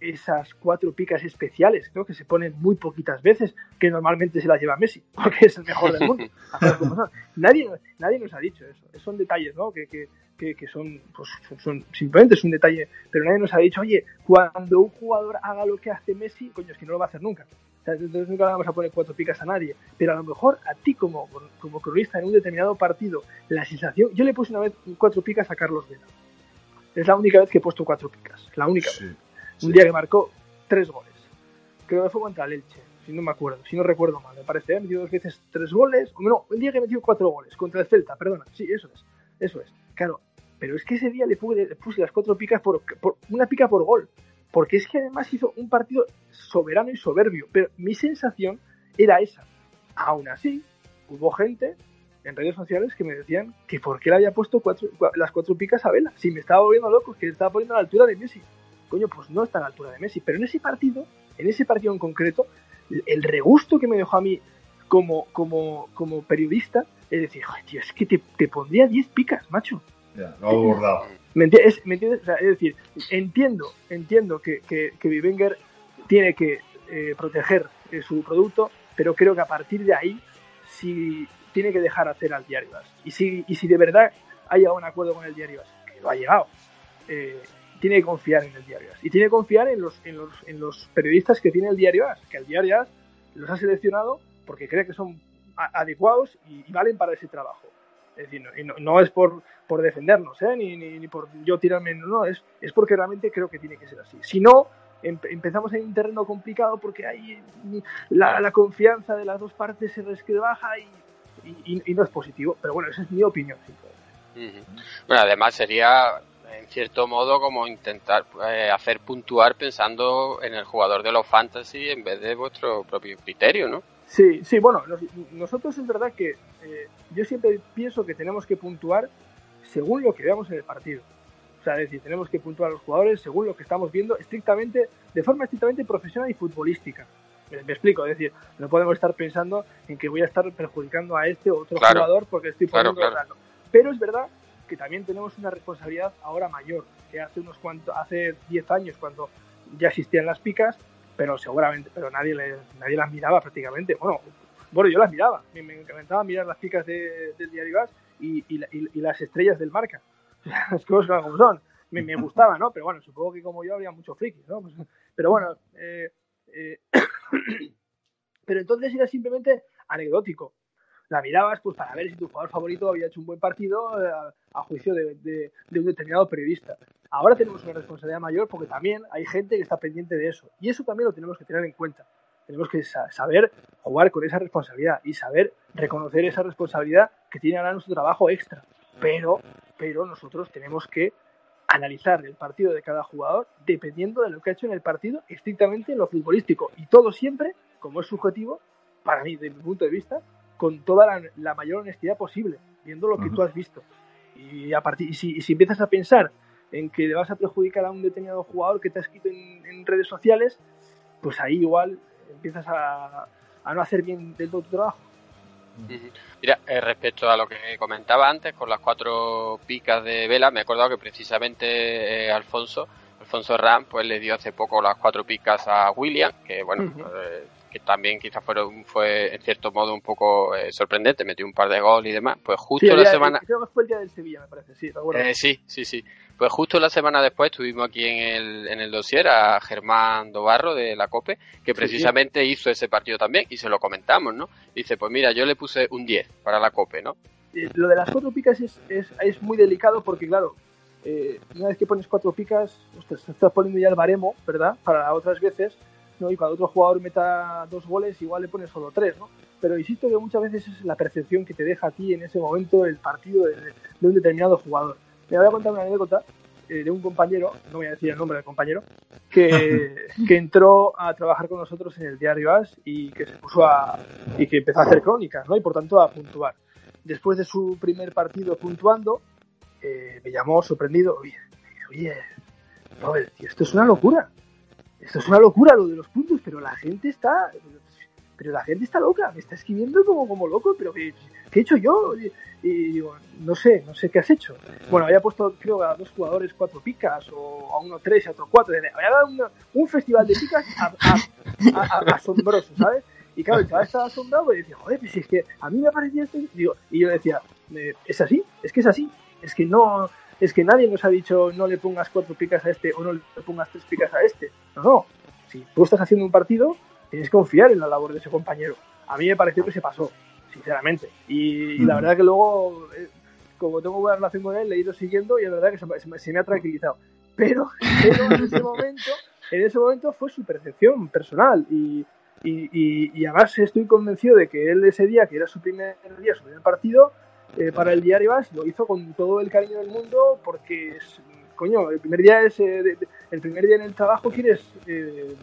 esas cuatro picas especiales, ¿no? que se ponen muy poquitas veces, que normalmente se las lleva Messi, porque es el mejor del mundo. Nadie, nadie nos ha dicho eso. Son detalles ¿no? que, que, que, que son, pues, son, son- simplemente es un detalle, pero nadie nos ha dicho, oye, cuando un jugador haga lo que hace Messi, coño, es que no lo va a hacer nunca. O sea, entonces nunca le vamos a poner cuatro picas a nadie. Pero a lo mejor a ti como, como cronista en un determinado partido, la sensación... Yo le puse una vez cuatro picas a Carlos Vela. Es la única vez que he puesto cuatro picas. La única vez. Un día que marcó tres goles. Creo que fue contra el Elche, si no me acuerdo, si no recuerdo mal. Me parece, ¿eh? metió dos veces tres goles. No, el día que metió cuatro goles contra el Celta, perdona. Sí, eso es. Eso es. Claro, pero es que ese día le puse, las cuatro picas por, una pica por gol. Porque es que además hizo un partido soberano y soberbio. Pero mi sensación era esa. Aún así, hubo gente en redes sociales que me decían que por qué le había puesto las cuatro picas a Vela. Si me estaba volviendo loco, que estaba poniendo a la altura de Messi. Coño, pues no está a la altura de Messi. Pero en ese partido, en ese partido en concreto, el- regusto que me dejó a mí como, como, como periodista es decir, "Joder, tío, es que te, te pondría 10 picas, macho. Lo ha. ¿Me enti- es, ¿me entiendes? Es decir, entiendo, entiendo que, que, que Bivenger tiene que eh, proteger eh, su producto, pero creo que a partir de ahí sí tiene que dejar hacer al diario AS. Y si, y si de verdad ha llegado a un acuerdo con el diario AS, que lo ha llegado, eh, tiene que confiar en el diario AS. Y tiene que confiar en los, en los, en los periodistas que tiene el diario AS, que el diario AS los ha seleccionado porque cree que son adecuados y valen para ese trabajo. Es decir, no, y no, no es por, por defendernos, ¿eh? ni, ni, ni por yo tirarme, no, es, es porque realmente creo que tiene que ser así. Si no, em- empezamos en un terreno complicado porque ahí la, la confianza de las dos partes se resquebraja y, y, no es positivo. Pero bueno, esa es mi opinión. Bueno, además sería en cierto modo como intentar eh, hacer puntuar pensando en el jugador de los fantasy en vez de vuestro propio criterio, ¿no? Sí, sí, bueno, nos- nosotros es verdad que eh, yo siempre pienso que tenemos que puntuar según lo que veamos en el partido. O sea, es decir, tenemos que puntuar a los jugadores según lo que estamos viendo estrictamente, de forma estrictamente profesional y futbolística. Me, me explico, es decir, no podemos estar pensando en que voy a estar perjudicando a este o otro Claro. jugador porque estoy Claro, poniendo claro. tal. Pero es verdad que también tenemos una responsabilidad ahora mayor, que hace unos cuantos, hace 10 años cuando ya existían las picas, pero seguramente, pero nadie le, nadie las miraba prácticamente. Bueno, bueno, yo las miraba, me, me encantaba mirar las picas de- del diario Gas y, y, la- y- y las estrellas del marca. Las cosas como son. Me, gustaba, ¿no? Pero bueno, supongo que como yo había muchos frikis, ¿no? Pues, pero bueno, eh, eh, pero entonces era simplemente anecdótico. La mirabas pues para ver si tu jugador favorito había hecho un buen partido eh, a, a juicio de, de- de un determinado periodista. Ahora tenemos una responsabilidad mayor porque también hay gente que está pendiente de eso. Y eso también lo tenemos que tener en cuenta. Tenemos que sa- saber jugar con esa responsabilidad y saber reconocer esa responsabilidad que tiene ahora nuestro trabajo extra. Pero, pero nosotros tenemos que analizar el partido de cada jugador dependiendo de lo que ha hecho en el partido, estrictamente en lo futbolístico. Y todo siempre, como es subjetivo, para mí, desde mi punto de vista, con toda la, la mayor honestidad posible, viendo lo que Ujú. tú has visto. Y, a partir, y, si, y si empiezas a pensar en que le vas a perjudicar a un determinado jugador que te ha escrito en, en redes sociales, pues ahí igual empiezas a, a no hacer bien del todo tu trabajo. Mira, eh, respecto a lo que comentaba antes con las cuatro picas de vela, me he acordado que precisamente eh, Alfonso, Alfonso Ram, pues le dio hace poco las cuatro picas a William, que bueno, eh, que también quizás fueron, fue en cierto modo un poco eh, sorprendente, metió un par de goles y demás. Pues justo Sí, la día- semana, Creo que fue el día del Sevilla, me parece, sí, eh, sí, sí, sí. Pues justo la semana después tuvimos aquí en el, en el dossier a Germán Dobarro de la COPE, que precisamente hizo ese partido también y se lo comentamos, ¿no? Dice, pues mira, yo le puse un 10 para la COPE, ¿no? Eh, lo de las cuatro picas es, es, es muy delicado porque, claro, eh, una vez que pones cuatro picas, ostras, estás poniendo ya el baremo, ¿verdad? Para otras veces, ¿no? Y cuando otro jugador meta dos goles, igual le pones solo tres, ¿no? Pero insisto que muchas veces es la percepción que te deja a ti en ese momento el partido de, de un determinado jugador. Me voy a contar una anécdota eh, de un compañero, no voy a decir el nombre del compañero, que, que entró a trabajar con nosotros en el diario AS y que se puso a. y que empezó a hacer crónicas, ¿no? Y por tanto a puntuar. Después de su primer partido puntuando, eh, me llamó sorprendido. Oye, oye, Robert, tío, esto es una locura. Esto es una locura lo de los puntos, pero la gente está. Pero la gente está loca, me está escribiendo como, como loco, pero ¿qué, qué he hecho yo? Y, digo, no sé, no sé qué has hecho. Bueno, había puesto, creo, a dos jugadores cuatro picas, o a uno tres a otro cuatro. Había dado un festival de picas asombroso, ¿sabes? Y claro, el estaba asombrado y decía, joder, pues si es que a mí me parecía esto. Digo, y yo decía, eh, es así, es que es así. Es que no, es que nadie nos ha dicho no le pongas cuatro picas a este o no le pongas tres picas a este. No, no. Si tú estás haciendo un partido, tienes que confiar en la labor de ese compañero. A mí me pareció que se pasó, sinceramente. Y, y la verdad que luego, eh, como tengo buena relación con él, le he ido siguiendo y es verdad que se, se me ha tranquilizado. Pero, pero en ese momento, en ese momento fue su percepción personal y, y, y- y además estoy convencido de que él ese día, que era su primer día, su primer partido, eh, para el diario As, lo hizo con todo el cariño del mundo porque, es, coño, el primer día es, eh, de- el primer día en el trabajo quieres, eh,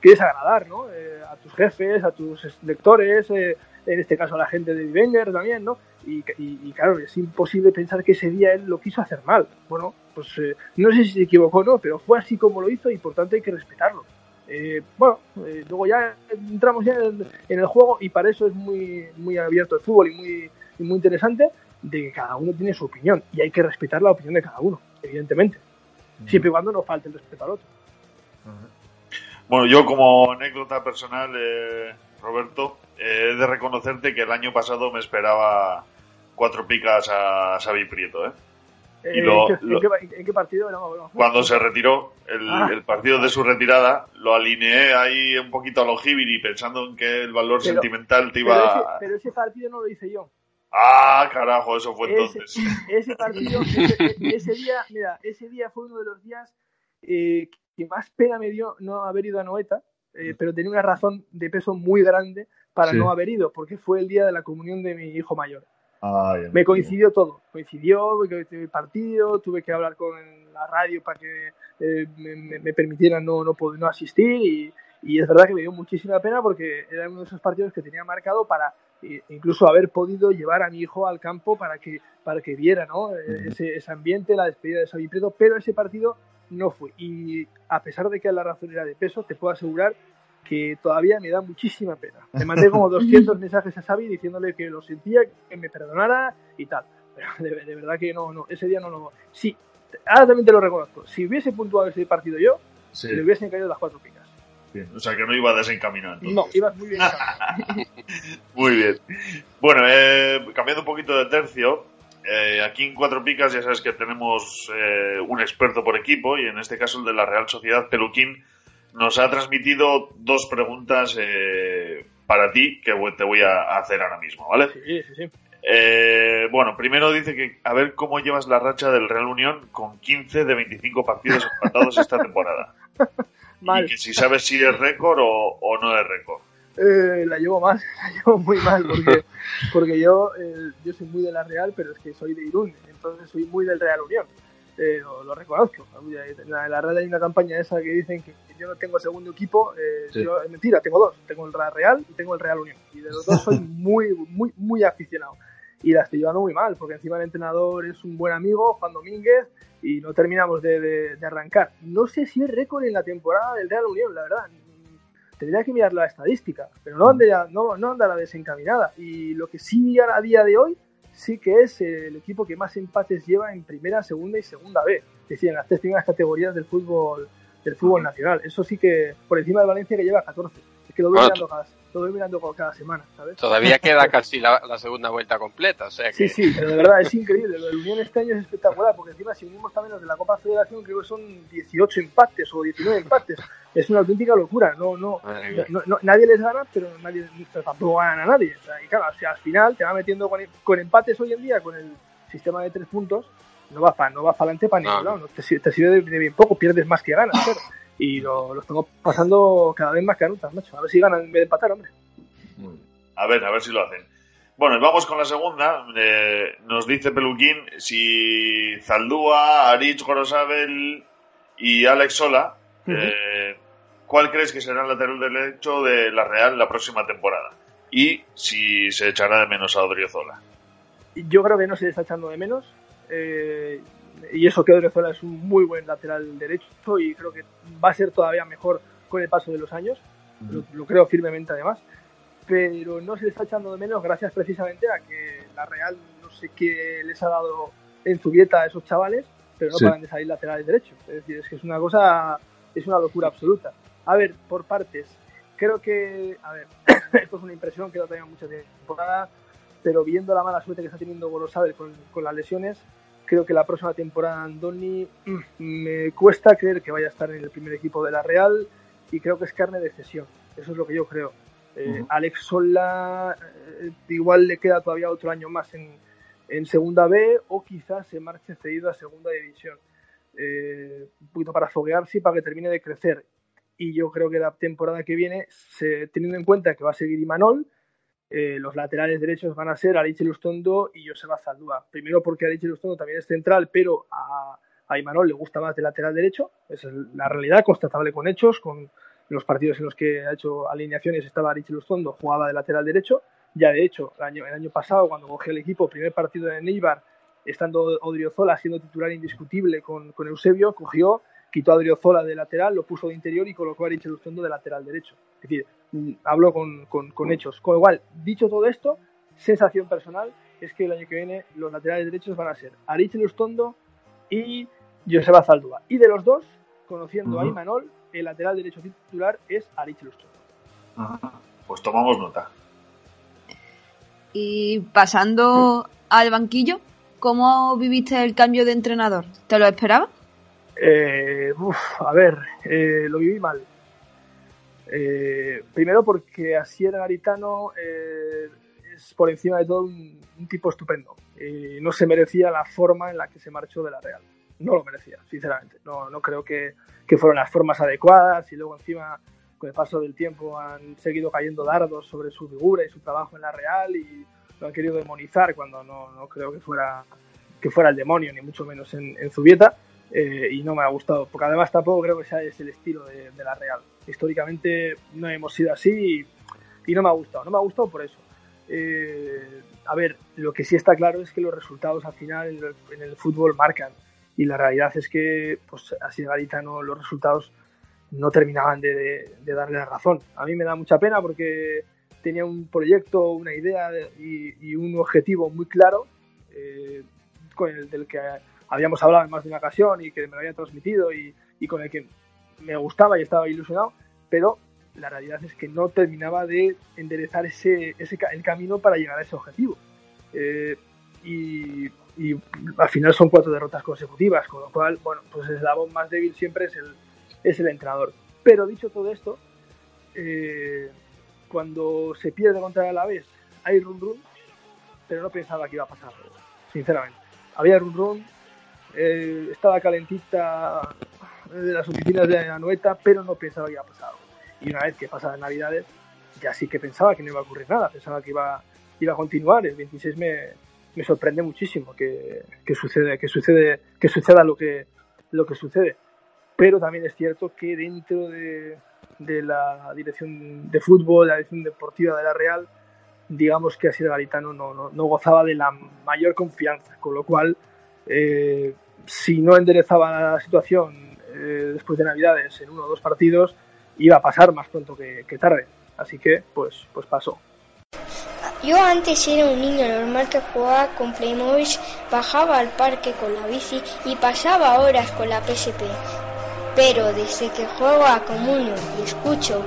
quieres agradar, ¿no? Eh, a tus jefes, a tus lectores, eh, en este caso a la gente de Vivenger también, ¿no? Y, y- y, claro, es imposible pensar que ese día él lo quiso hacer mal. Bueno, pues eh, no sé si se equivocó o no, pero fue así como lo hizo y por tanto hay que respetarlo. Eh, bueno, eh, luego ya entramos ya en en el juego y para eso es muy, muy abierto el fútbol y muy, y muy interesante de que cada uno tiene su opinión y hay que respetar la opinión de cada uno, evidentemente. Siempre y cuando no falte el respeto al otro. Bueno, yo como anécdota personal, eh, Roberto, eh, he de reconocerte que el año pasado me esperaba cuatro picas a Xavi Prieto, ¿eh? Y Eh, lo- ¿en, qué, lo- en qué- en qué partido? No. Cuando se retiró el, Ah. el partido de su retirada, lo alineé ahí un poquito a lo Hibiri, pensando en que el valor Pero- sentimental te Pero ese, iba... pero ese partido no lo hice yo. Ah, carajo, eso fue entonces. ese partido, ese, ese día, mira, ese día fue uno de los días eh, que más pena me dio no haber ido a Noeta, eh, pero tenía una razón de peso muy grande para Sí. no haber ido, porque fue el día de la comunión de mi hijo mayor. Ay, Me coincidió todo, coincidió que tuve el partido, tuve que hablar con la radio para que eh, me, me- permitieran no, no, poder- no asistir y, y es verdad que me dio muchísima pena porque era uno de esos partidos que tenía marcado para incluso haber podido llevar a mi hijo al campo para que, para que viera ¿no? Eh, ese, ese ambiente, la despedida de Xavi Prieto, pero ese partido no fue. Y a pesar de que la razón era de peso, te puedo asegurar que todavía me da muchísima pena. Le mandé como 200 mensajes a Xavi diciéndole que lo sentía, que me perdonara y tal. Pero de, de verdad que no, no, ese día no lo... Sí, ahora también te lo reconozco. Si hubiese puntuado ese partido yo, Sí. le hubiesen caído las cuatro picas. Bien, O sea que no iba desencaminado. entonces. No, ibas muy bien. Muy bien. Bueno, eh, cambiando un poquito de tercio, eh, aquí en Cuatro Picas ya sabes que tenemos eh, un experto por equipo y en este caso el de la Real Sociedad Peluquín nos ha transmitido dos preguntas eh, para ti que te voy a hacer ahora mismo, ¿vale? Sí, sí, sí. Eh, bueno, primero dice que a ver cómo llevas la racha del Real Unión con 15 de 25 partidos empatados esta temporada. Mal. Y que si sabes si es récord o, o no es récord. Eh, la llevo mal, la llevo muy mal porque, porque yo, eh, yo soy muy de la Real, pero es que soy de Irún, entonces soy muy del Real Unión. eh, lo, lo reconozco. En la, en la red hay una campaña esa que dicen que yo no tengo segundo equipo. eh, Sí. yo- es mentira, tengo dos. Tengo el Real y tengo el Real Unión. Y de los dos soy muy, muy, muy aficionado. Y la estoy llevando muy mal, porque encima el entrenador es un buen amigo, Juan Domínguez, y no terminamos de, de- de arrancar. No sé si es récord en la temporada del Real Unión, la verdad. Tendría que mirar la estadística, pero no andará, no, no andará desencaminada. Y lo que sí a día de hoy sí que es el equipo que más empates lleva en primera, segunda y segunda B. Es decir, en las tres primeras categorías del fútbol del fútbol nacional. Eso sí que por encima de Valencia que lleva 14. Es que lo voy Bueno, mirando cada, lo voy mirando cada- semana, ¿sabes? Todavía queda casi la, la segunda vuelta completa, o sea que... Sí, sí, pero de verdad es increíble. Lo del Unión este año es espectacular, porque encima si unimos también los de la Copa Federación, creo que son 18 empates o 19 empates. Es una auténtica locura. No, no, no- no- nadie les gana, pero, nadie, pero tampoco ganan a nadie. O sea, y claro, si al final te va metiendo con, con empates hoy en día, con el sistema de tres puntos, no vas para no vas para adelante para ningún lado. No, te, sir- te sirve de, de bien poco, pierdes más que ganas. claro. Y lo, lo estamos pasando cada vez más canutas, macho. A ver si ganan en vez de empatar, hombre. A ver, a ver si lo hacen. Bueno, y vamos con la segunda. Eh, nos dice Peluquín si Zaldúa, Arich Gorosabel y Alex Sola, eh, ¿cuál crees que será el lateral derecho de la Real la próxima temporada? Y si se echará de menos a Odriozola. Yo creo que no se le está echando de menos. eh, y eso que Odriozola es un muy buen lateral derecho y creo que va a ser todavía mejor con el paso de los años. Lo, lo creo firmemente además. Pero no se le está echando de menos gracias precisamente a que la Real no sé qué les ha dado en su dieta a esos chavales, pero no Sí. paran de salir laterales derechos. Es decir, es que es una cosa, es una locura absoluta. A ver, por partes. Creo que, a ver, esto es una impresión que no tenía mucha temporada, pero viendo la mala suerte que está teniendo Gorosabel con, con las lesiones, creo que la próxima temporada Andoni mm, me cuesta creer que vaya a estar en el primer equipo de la Real y creo que es carne de cesión. Eso es lo que yo creo. Eh, Ujú. Alex Sola eh, igual le queda todavía otro año más en, en segunda B o quizás se marche cedido a segunda división. Eh, un poquito para foguearse y para que termine de crecer. Y yo creo que la temporada que viene, se- teniendo en cuenta que va a seguir Imanol, eh, los laterales derechos van a ser Ariche Lustondo y Joseba Zaldúa. Primero porque Ariche Lustondo también es central, pero a, a Imanol le gusta más de lateral derecho. Es la realidad, constatable con hechos, con los partidos en los que ha hecho alineaciones estaba Ariche Lustondo, jugaba de lateral derecho. Ya de hecho, el año, el año pasado, cuando cogió el equipo, primer partido en Eibar, estando Odriozola siendo titular indiscutible con, con Eusebio, cogió, quitó a Odriozola de lateral, lo puso de interior y colocó a Ariche Lustondo de lateral derecho. Es decir, mm, hablo con, con- con hechos. Con lo cual, dicho todo esto, sensación personal es que el año que viene los laterales derechos van a ser Ariche Lustondo y Joseba Zaldúa. Y de los dos, conociendo a. Imanol, el lateral derecho titular es Ariche Lustondo. Pues tomamos nota. Y pasando al banquillo, ¿cómo viviste el cambio de entrenador? ¿Te lo esperabas? Eh, uf, a ver, eh, lo viví mal. Eh, primero porque Asier Garitano eh, es por encima de todo un, un tipo estupendo. Y no se merecía la forma en la que se marchó de la Real. No lo merecía, sinceramente. No, no creo que, que fueron las formas adecuadas y luego encima con el paso del tiempo han seguido cayendo dardos sobre su figura y su trabajo en la Real y lo han querido demonizar cuando no, no creo que fuera, que fuera el demonio, ni mucho menos en, en Zubieta. Eh, y no me ha gustado, porque además tampoco creo que sea ese el estilo de, de la Real. Históricamente no hemos sido así y, y no me ha gustado, no me ha gustado por eso. Eh, a ver, lo que sí está claro es que los resultados al final en el, en el fútbol marcan y la realidad es que pues así Garitano los resultados no terminaban de, de- de darle la razón. A mí me da mucha pena porque tenía un proyecto, una idea de- y, y un objetivo muy claro eh, con el del que habíamos hablado en más de una ocasión y que me lo había transmitido y, y con el que me gustaba y estaba ilusionado, pero la realidad es que no terminaba de enderezar ese, ese el camino para llegar a ese objetivo. Eh, y, y al final son cuatro derrotas consecutivas, con lo cual, bueno, pues el eslabón más débil siempre es el, es el entrenador. Pero dicho todo esto, eh, cuando se pierde contra el Alavés hay run run, pero no pensaba que iba a pasar, sinceramente. Había run run, eh, estaba calentita de las oficinas de Anoeta, pero no pensaba que iba a pasar. Y una vez que pasaban Navidades, ya sí que pensaba que no iba a ocurrir nada, pensaba que iba, iba a continuar. El 26 me, me sorprende muchísimo que, que sucede, que sucede, que suceda lo que, lo que sucede. Pero también es cierto que dentro de, de la dirección de fútbol, la dirección deportiva de la Real, digamos que Asier Garitano no, no, no gozaba de la mayor confianza, con lo cual, eh, si no enderezaba la situación eh, después de Navidades en uno o dos partidos, iba a pasar más pronto que, tarde. Así que, pues, pues pasó. Yo antes era un niño normal que jugaba con Playmobil, bajaba al parque con la bici y pasaba horas con la PSP. Pero desde que juego a Comunio y escucho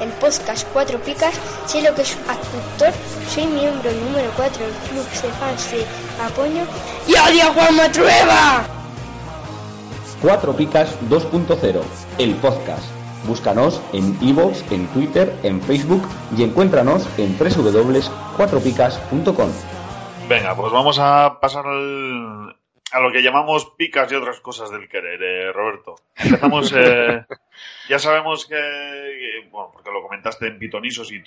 el podcast Cuatro Picas, sé lo que es actor, soy miembro número 4 del club de fans de Apoño y odio a Juan Matrueva. Cuatro Picas 2.0, el podcast. Búscanos en iVoox, en Twitter, en Facebook y encuéntranos en www.cuatropicas.com. Venga, pues vamos a pasar al- a lo que llamamos picas y otras cosas del querer, eh, Roberto. Empezamos, eh, ya sabemos que, que, bueno, porque lo comentaste en Pitonisos y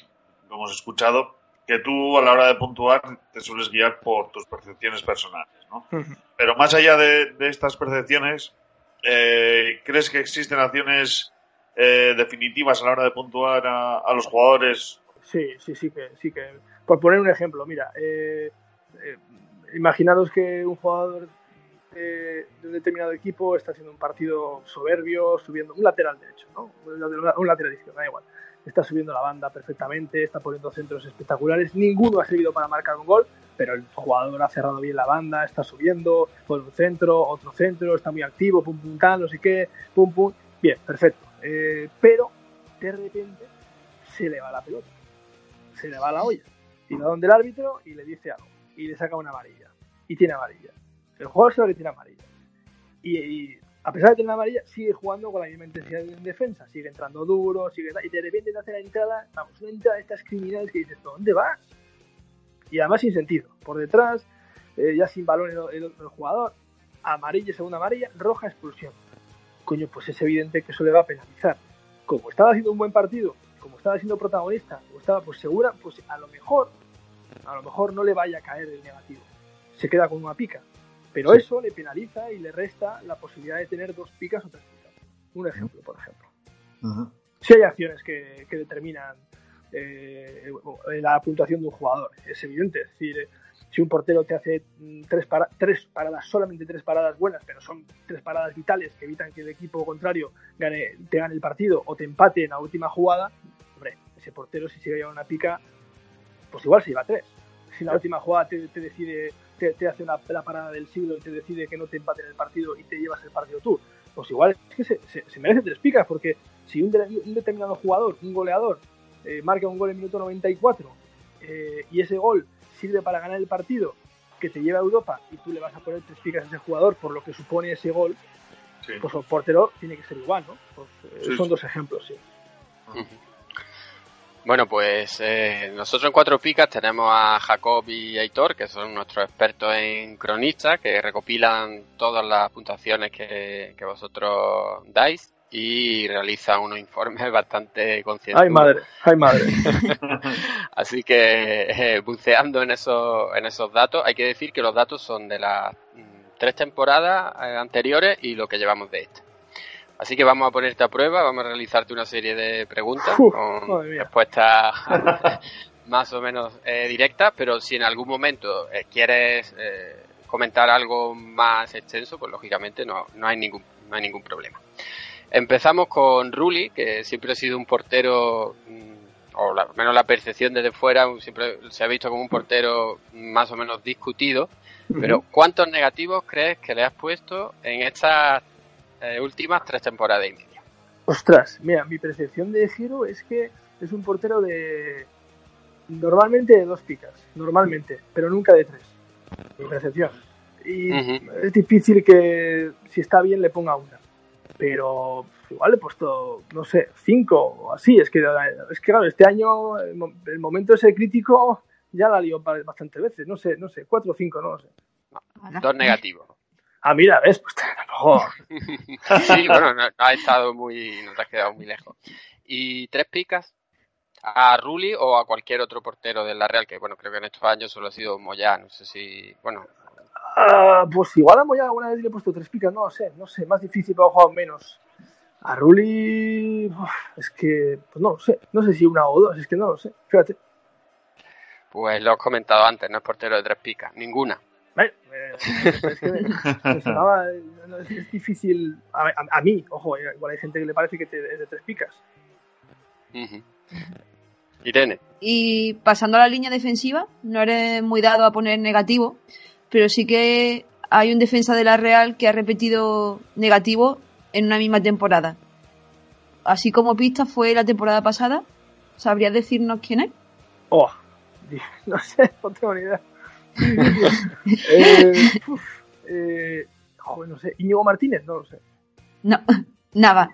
lo hemos escuchado, que tú a la hora de puntuar te sueles guiar por tus percepciones personales, ¿no? Pero más allá de, de estas percepciones, eh, ¿crees que existen acciones eh, definitivas a la hora de puntuar a, los jugadores? Sí, sí, sí que, sí que. Por poner un ejemplo, mira, eh, eh, imaginaros que un jugador de, de un determinado equipo está haciendo un partido soberbio, subiendo un lateral derecho, ¿no? Un lateral izquierdo, da igual. Está subiendo la banda perfectamente, está poniendo centros espectaculares. Ninguno ha servido para marcar un gol, pero el jugador ha cerrado bien la banda, está subiendo, pone un centro, otro centro, está muy activo, pum, pum, tal, no sé qué, pum, pum. Bien, perfecto. Eh, pero de repente se le va la pelota, se le va la olla. Y va donde el árbitro y le dice algo. Y le saca una amarilla. Y tiene amarilla. El jugador sabe que tiene amarilla. Y, y a pesar de tener amarilla, sigue jugando con la misma intensidad en defensa. Sigue entrando duro, sigue y de repente te hace la entrada, vamos, una entrada de estas criminales que dices, ¿dónde vas? Y además sin sentido. Por detrás, eh, ya sin balón el, el- el jugador, amarilla, segunda amarilla, roja expulsión. Coño, pues es evidente que eso le va a penalizar. Como estaba haciendo un buen partido, como estaba siendo protagonista, como estaba pues segura, pues a lo mejor, a lo mejor no le vaya a caer el negativo. Se queda con una pica. Pero Sí. eso le penaliza y le resta la posibilidad de tener dos picas o tres picas. Un ejemplo, por ejemplo. Si hay acciones que, que determinan eh, la puntuación de un jugador, es evidente. Es decir, eh, si un portero te hace mm, tres, para- tres paradas, solamente tres paradas buenas, pero son tres paradas vitales que evitan que el equipo contrario gane, te gane el partido o te empate en la última jugada, hombre, ese portero si se lleva una pica, pues igual se lleva tres. Si en la última jugada te, te decide, te, te hace una, la parada del siglo y te decide que no te empate en el partido y te llevas el partido tú, pues igual es que se, se- se merece tres picas, porque si un, de- un determinado jugador, un goleador, eh, marca un gol en minuto 94 eh, y ese gol sirve para ganar el partido que te lleva a Europa y tú le vas a poner tres picas a ese jugador por lo que supone ese gol, pues el portero tiene que ser igual, ¿no? Pues, eh, Sí, son sí. dos ejemplos, sí. Bueno, pues eh, nosotros en Cuatro Picas tenemos a Jacob y Aitor, que son nuestros expertos en cronistas, que recopilan todas las puntuaciones que, que vosotros dais y realizan unos informes bastante concienzudos. Ay, madre, ay, madre. Así que eh, buceando en esos, en esos datos, hay que decir que los datos son de las mm, tres temporadas eh, anteriores y lo que llevamos de esta. Así que vamos a ponerte a prueba, vamos a realizarte una serie de preguntas Uf, con respuestas más o menos eh, directas, pero si en algún momento eh, quieres eh, comentar algo más extenso, pues lógicamente no, no hay ningún no hay ningún problema. Empezamos con Rulli, que siempre ha sido un portero, mm, o al menos la percepción desde fuera, siempre se ha visto como un portero más o menos discutido. Pero, ¿cuántos negativos crees que le has puesto en estas eh, últimas tres temporadas y media? Ostras, mira, mi percepción de Giro es que es un portero de. Normalmente de dos picas, normalmente, pero nunca de tres. Mi percepción. Y es difícil que, si está bien, le ponga una. Pero igual le he puesto, no sé, cinco o así. Es que, es que claro, este año, el, mo- el momento ese crítico ya la lió ba- bastantes veces. No sé, no sé, cuatro o cinco, no lo sé. Dos negativos. Ah, mira, ves, pues a lo mejor. sí, bueno, no, no has estado muy, no te has quedado muy lejos. ¿Y tres picas? a Rulli o a cualquier otro portero de la Real, que bueno, creo que en estos años solo ha sido Moyá, no sé si, bueno, Ah, pues igual a Moya alguna vez le he puesto tres picas, no lo sé, no sé, más difícil, pero he jugado menos. A Rulli, uf, es que, pues no lo sé, no sé si una o dos, es que no lo sé, fíjate. pues lo has comentado antes, no es portero de tres picas, ninguna. Vale, eh, es que me, me sonaba, no, es, es difícil, a, a- a mí, ojo, eh, igual hay gente que le parece que te- es de tres picas. Irene, Y pasando a la línea defensiva, no eres muy dado a poner negativo, pero sí que hay un defensa de la Real que ha repetido negativo en una misma temporada. Así como pista fue la temporada pasada. ¿Sabrías decirnos quién es? Oh, no sé, no tengo ni idea. eh, uf, eh, joder, no sé, Íñigo Martínez, no lo sé. No, nada.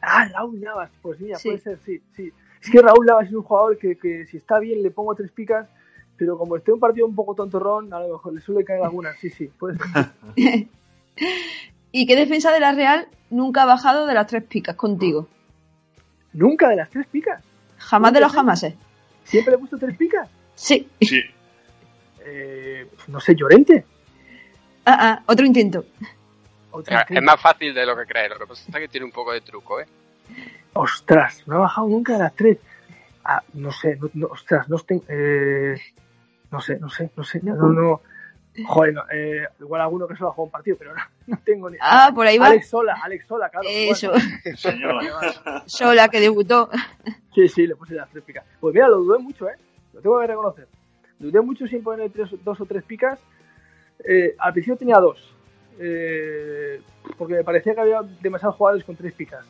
Ah, Raúl Navas, pues mira, Sí. puede ser, sí, sí. Es que Raúl Navas es un jugador que, que si está bien le pongo tres picas, pero como esté un partido un poco tontorrón, a lo mejor le suele caer alguna, sí, sí, puede ser. ¿Y qué defensa de la Real nunca ha bajado de las tres picas contigo? ¿Nunca de las tres picas? Jamás de los jamases. ¿Siempre le he puesto tres picas? Sí. Sí. Eh, pues no sé, Llorente. Ah, ah, otro intento. Otro es intento. más fácil de lo que crees, lo que pasa es que tiene un poco de truco, ¿eh? Ostras, no ha bajado nunca de las tres. Ah, no sé, no, no, ostras, no tengo. Eh, no sé, no sé, no sé. No, no. Joder, no, eh, igual alguno que solo ha jugado un partido, pero no, no tengo ni. Ah, por ahí va. Alex Sola, Alex Sola, claro. Eso. bueno. Sola, que debutó. Sí, sí, le puse las tres picas. Pues mira, lo dudé mucho, ¿eh? Lo tengo que reconocer. Dudé mucho sin ponerle tres, dos o tres picas. Eh, al principio tenía dos. eh, porque me parecía que había demasiados jugadores con tres picas.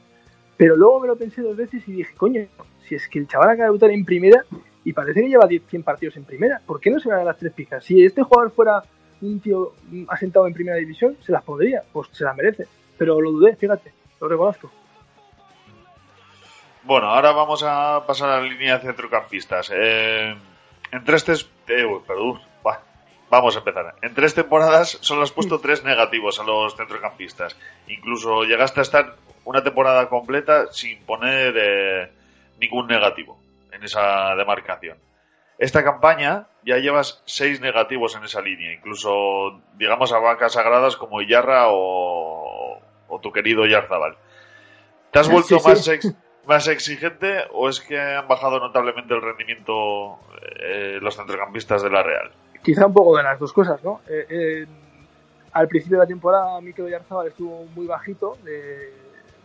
Pero luego me lo pensé dos veces y dije, coño, si es que el chaval acaba de debutar en primera y parece que lleva 10, 100 partidos en primera, ¿por qué no se van a las tres picas? Si este jugador fuera un tío asentado en primera división, se las pondría, pues se las merece. Pero lo dudé, fíjate, lo reconozco. Bueno, ahora vamos a pasar a la línea de centrocampistas. Eh, en tres eh, uy, perdón, va, vamos a empezar. En tres temporadas solo has puesto tres negativos a los centrocampistas. Incluso llegaste a estar una temporada completa sin poner eh, ningún negativo en esa demarcación. Esta campaña ya llevas seis negativos en esa línea, incluso digamos a vacas sagradas como Iyarra o, o tu querido Yarzabal. ¿Te has vuelto sí. más, ex- más exigente o es que han bajado notablemente el rendimiento eh, los centrocampistas de la Real? Quizá un poco de las dos cosas, ¿no? Eh, eh, al principio de la temporada, Mikel Oyarzabal estuvo muy bajito de,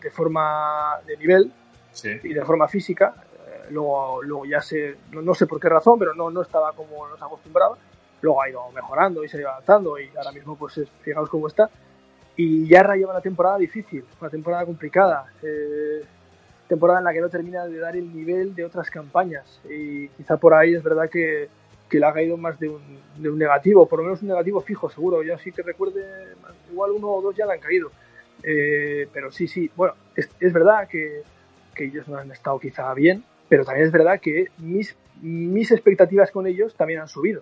de forma de nivel Sí. y de forma física. Luego, luego ya sé, no, no sé por qué razón, pero no, no estaba como nos acostumbraba. Luego ha ido mejorando y se ha ido adaptando y ahora mismo, pues es- fijaos cómo está. Y Yarra lleva una temporada difícil, una temporada complicada. eh, temporada en la que no termina de dar el nivel de otras campañas. Y quizá por ahí es verdad que, que le ha caído más de un, de un negativo, por lo menos un negativo fijo, seguro. Yo sí que recuerde, igual uno o dos ya le han caído. Eh, pero sí, sí, bueno, es, es verdad que, que ellos no han estado quizá bien, pero también es verdad que mis, mis expectativas con ellos también han subido.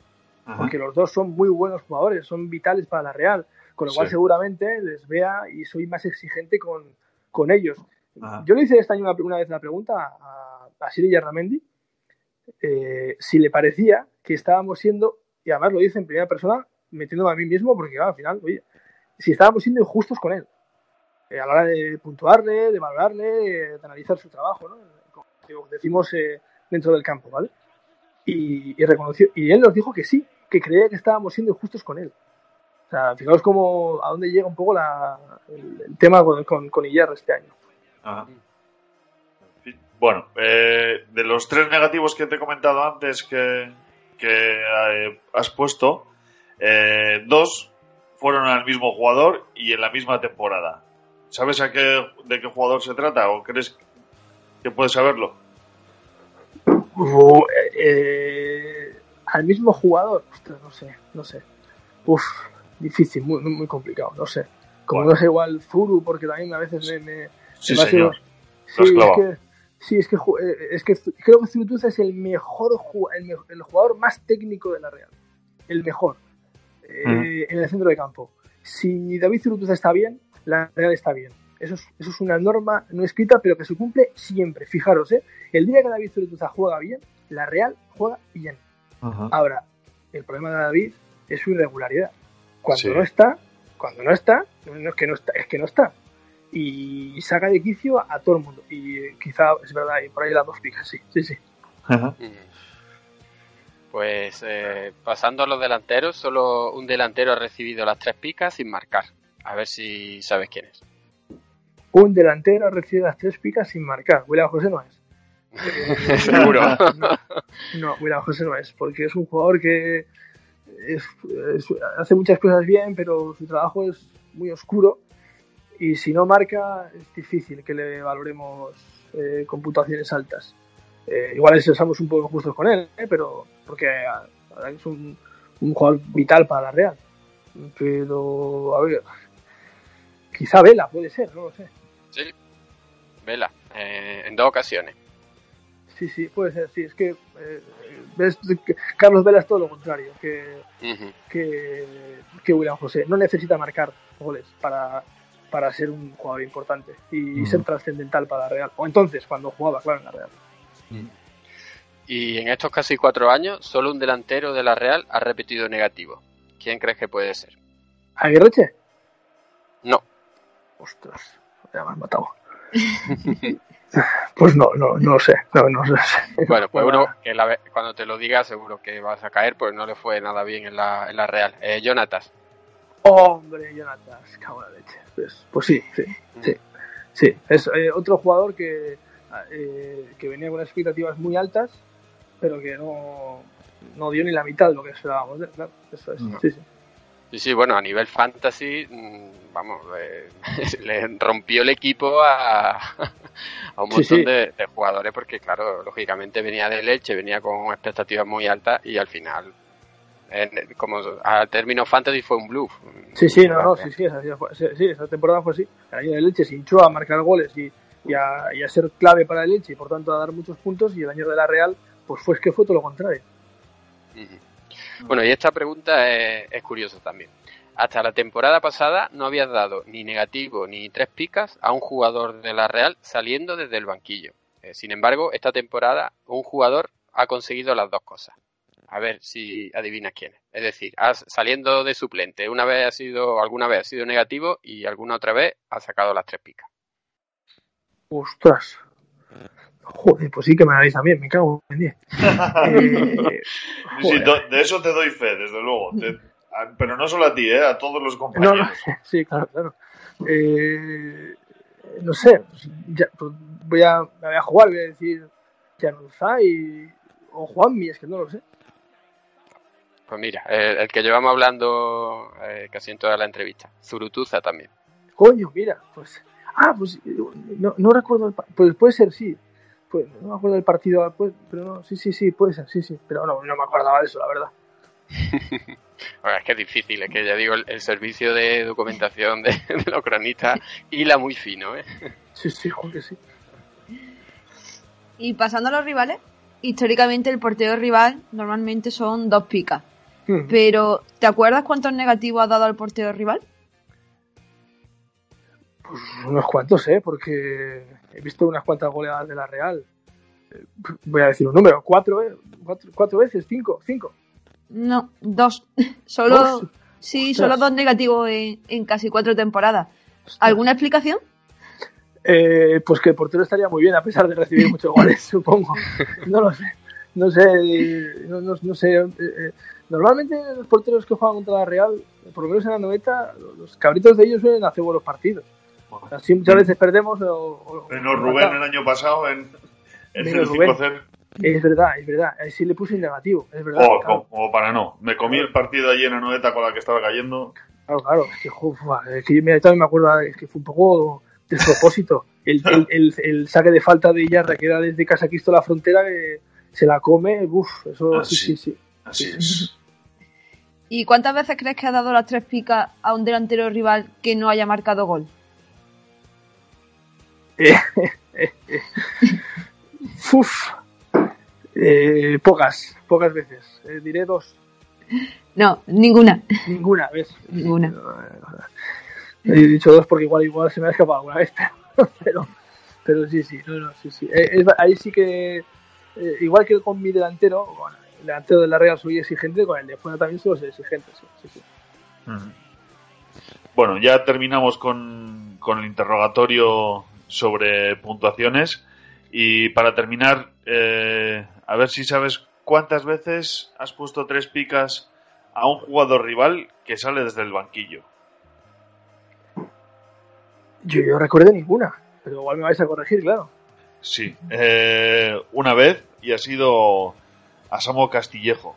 Porque los dos son muy buenos jugadores, son vitales para la Real. Con lo cual Sí. seguramente les vea y soy más exigente con, con ellos. Ajá. Yo le hice este año una, una vez la pregunta a, a Siri Yarramendi eh, si le parecía que estábamos siendo, y además lo dice en primera persona, metiéndome a mí mismo, porque claro, al final, oye, si estábamos siendo injustos con él, eh, a la hora de puntuarle, de valorarle, de analizar su trabajo, ¿no? Digo, decimos eh, dentro del campo, ¿vale? Y, reconoció, y él nos dijo que sí, que creía que estábamos siendo injustos con él. O sea, fijaos cómo, a dónde llega un poco la, el, tema con, con, este año. Bueno, eh, de los tres negativos que te he comentado antes que, que eh, has puesto, dos fueron al mismo jugador y en la misma temporada. ¿Sabes a qué, de qué jugador se trata o crees que puedes saberlo? Uh, eh, eh, al mismo jugador, ostras, no sé, no sé. Uf, difícil, muy, complicado, no sé. Como Bueno. no sé igual Furu, porque también a veces me... me Sí, me señor. Sí, es que, sí, es que, eh, es que creo que Zurutuz es el mejor el, el jugador más técnico de la Real. El mejor. eh, Mm. En el centro de campo. Si David Zurutuz está bien, la Real está bien. Eso es, eso es una norma no escrita, pero que se cumple siempre. Fijaros, ¿eh? el día que David Zurutuza juega bien, la Real juega bien. Ahora, el problema de David es su irregularidad. Cuando Sí. no está, cuando no está, no es que no está, es que no está. Y saca de quicio a, a todo el mundo. Y eh, quizá es verdad, y por ahí las dos picas, sí, sí, sí. Pues eh, pasando a los delanteros, solo un delantero ha recibido las tres picas sin marcar. A ver si sabes quién es. Un delantero recibe las tres picas sin marcar. William José no es. Eh, Seguro. No, no, William José no es, porque es un jugador que es- es- hace muchas cosas bien, pero su trabajo es muy oscuro y si no marca es difícil que le valoremos eh, con puntuaciones altas. Eh, igual somos un poco justos con él, ¿eh? pero porque que es un, un jugador vital para la Real. Pero, a ver, quizá Vela puede ser, no lo sé. Sí. Vela, eh, en dos ocasiones. Sí, sí, puede ser, sí. Es que eh, ves Carlos Vela es todo lo contrario que, que, que William José. No necesita marcar goles para, para ser un jugador importante y ser trascendental para la Real. O entonces, cuando jugaba, claro, en la Real. Y en estos casi cuatro años, solo un delantero de la Real ha repetido negativo. ¿Quién crees que puede ser? ¿Aguirreche? No. Ostras, me has matado. Pues no, no, no sé. No, no sé. Bueno, pues uno que la cuando te lo diga seguro que vas a caer, pues no le fue nada bien en la, en la Real. Eh, Jonatas. Hombre, Jonathan, cago en la leche. Pues, pues sí, sí, sí. Sí, es eh, otro jugador que, eh, que venía con expectativas muy altas, pero que no, no dio ni la mitad de lo que esperábamos. Claro, eso es. No. Sí, sí. Sí, sí, bueno, a nivel fantasy, mm, vamos, eh, le rompió el equipo a, a un montón sí. De, de jugadores porque, claro, lógicamente venía de leche, venía con expectativas muy altas y al final, en- como a término fantasy fue un bluff. Sí, sí, no, no, sí, sí, esa, sí, esa temporada fue así. El año de Leche se hinchó a marcar goles y, y, a, y a ser clave para el Leche y por tanto a dar muchos puntos y el año de la Real pues fue es que fue todo lo contrario. Bueno, y esta pregunta es, es curiosa también. Hasta la temporada pasada no habías dado ni negativo ni tres picas a un jugador de la Real saliendo desde el banquillo. Eh, sin embargo, esta temporada un jugador ha conseguido las dos cosas. A ver si adivinas quién es. Es decir, has, saliendo de suplente, una vez ha sido, alguna vez ha sido negativo y alguna otra vez ha sacado las tres picas. Ostras. Joder, pues sí que me analiz también, me cago en 10. Eh, Sí, de eso te doy fe, desde luego. Te- a- pero no solo a ti, ¿eh? a todos los No, compañeros. no, sí, claro, claro. Eh, no sé, pues ya, pues voy a, me voy a jugar, voy a decir Januzaj o Juanmi, es que no lo sé. Pues mira, el, el que llevamos hablando eh, casi en toda la entrevista. Zurutuza también. Coño, mira, pues. Ah, pues no, no recuerdo. Pues puede ser, sí. Pues, no me acuerdo del partido, pues, pero no, sí, sí, sí, puede ser, sí, sí. Pero no, no me acordaba de eso, la verdad. Bueno, es que es difícil, es que ya digo, el, el servicio de documentación de, de los cronistas hila muy fino, ¿eh? Sí, sí, que sí. Y pasando a los rivales, históricamente el portero rival normalmente son dos picas. Hmm. Pero, ¿te acuerdas cuántos negativos has dado al portero rival? Pues unos cuantos, ¿eh? Porque he visto unas cuantas goleadas de la Real. Eh, Voy a decir un número, cuatro, ¿eh? Cuatro, cuatro veces, cinco, cinco. No, dos. Solo, ¿Dos? sí, Ostras. solo dos negativos en, en casi cuatro temporadas. ¿Alguna explicación? Eh, pues que el portero estaría muy bien a pesar de recibir muchos goles, supongo. No lo sé. No sé, no, no- no sé. eh, normalmente los porteros que juegan contra la Real, por lo menos en la noveta, los cabritos de ellos suelen hacer buenos partidos. Así muchas veces perdemos o, o- Menos Rubén el año pasado en, en el Menos Rubén. 5-0. Es verdad, es verdad. Sí le puse en negativo, es verdad. Oh, claro, como, como para no. Me comí el partido allí en la noeta con la que estaba cayendo. claro, claro. Es que, jo, fua, es que yo me- también me acuerdo es que fue un poco despropósito. El, el, el, el saque de falta de Iyarra que era desde Casaquisto a la frontera que se la come, uff, eso sí, sí, sí. Así es. ¿Y cuántas veces crees que ha dado las tres picas a un delantero rival que no haya marcado gol? Eh. Uf. Eh, pocas, pocas veces. Eh, diré dos. No, ninguna. Ninguna, ¿ves? Ninguna. He dicho dos porque igual igual se me ha escapado alguna vez, pero, pero, pero sí, sí, no, no, sí, sí. Eh, es- ahí sí que, eh, igual que con mi delantero, bueno, el delantero de la Real soy exigente, con el de fuera también soy exigente, sí, sí, sí. Bueno, ya terminamos con, con el interrogatorio sobre puntuaciones. Y para terminar, eh, a ver si sabes cuántas veces has puesto tres picas a un jugador rival que sale desde el banquillo. Yo, yo recuerdo ninguna, pero igual me vais a corregir, claro. Sí, eh, una vez y ha sido a Samo Castillejo.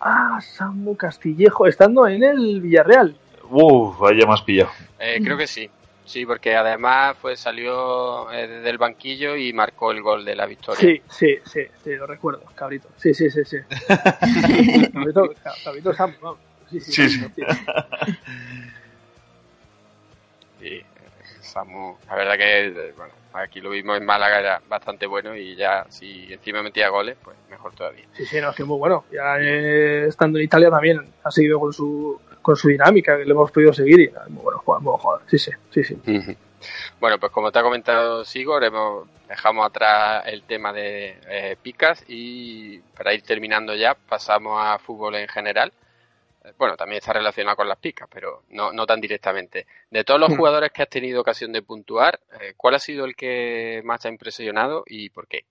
Ah, Samu Castillejo, estando en el Villarreal. Uf, vaya más pillado. Eh, creo que sí. Sí, porque además pues salió eh, del banquillo y marcó el gol de la victoria. Sí, sí, sí, sí, lo recuerdo, cabrito. Sí, sí, sí, sí. cabrito, cabrito Samu, vamos. Sí, sí, Sí, sí. Sí, Samu, la verdad que bueno, aquí lo vimos en Málaga, era bastante bueno y ya si encima metía goles, pues mejor todavía. Sí, sí, no, es que muy bueno. Ya eh, estando en Italia también ha seguido con su con su dinámica, que le hemos podido seguir y ah, muy bueno jugador, muy buen jugador. Sí, sí, sí, sí. Bueno, pues como te ha comentado Sigor, hemos, dejamos atrás el tema de eh, picas y para ir terminando ya pasamos a fútbol en general. Bueno, también está relacionado con las picas, pero no, no tan directamente. De todos los Hmm. jugadores que has tenido ocasión de puntuar, eh, ¿cuál ha sido el que más te ha impresionado y por qué?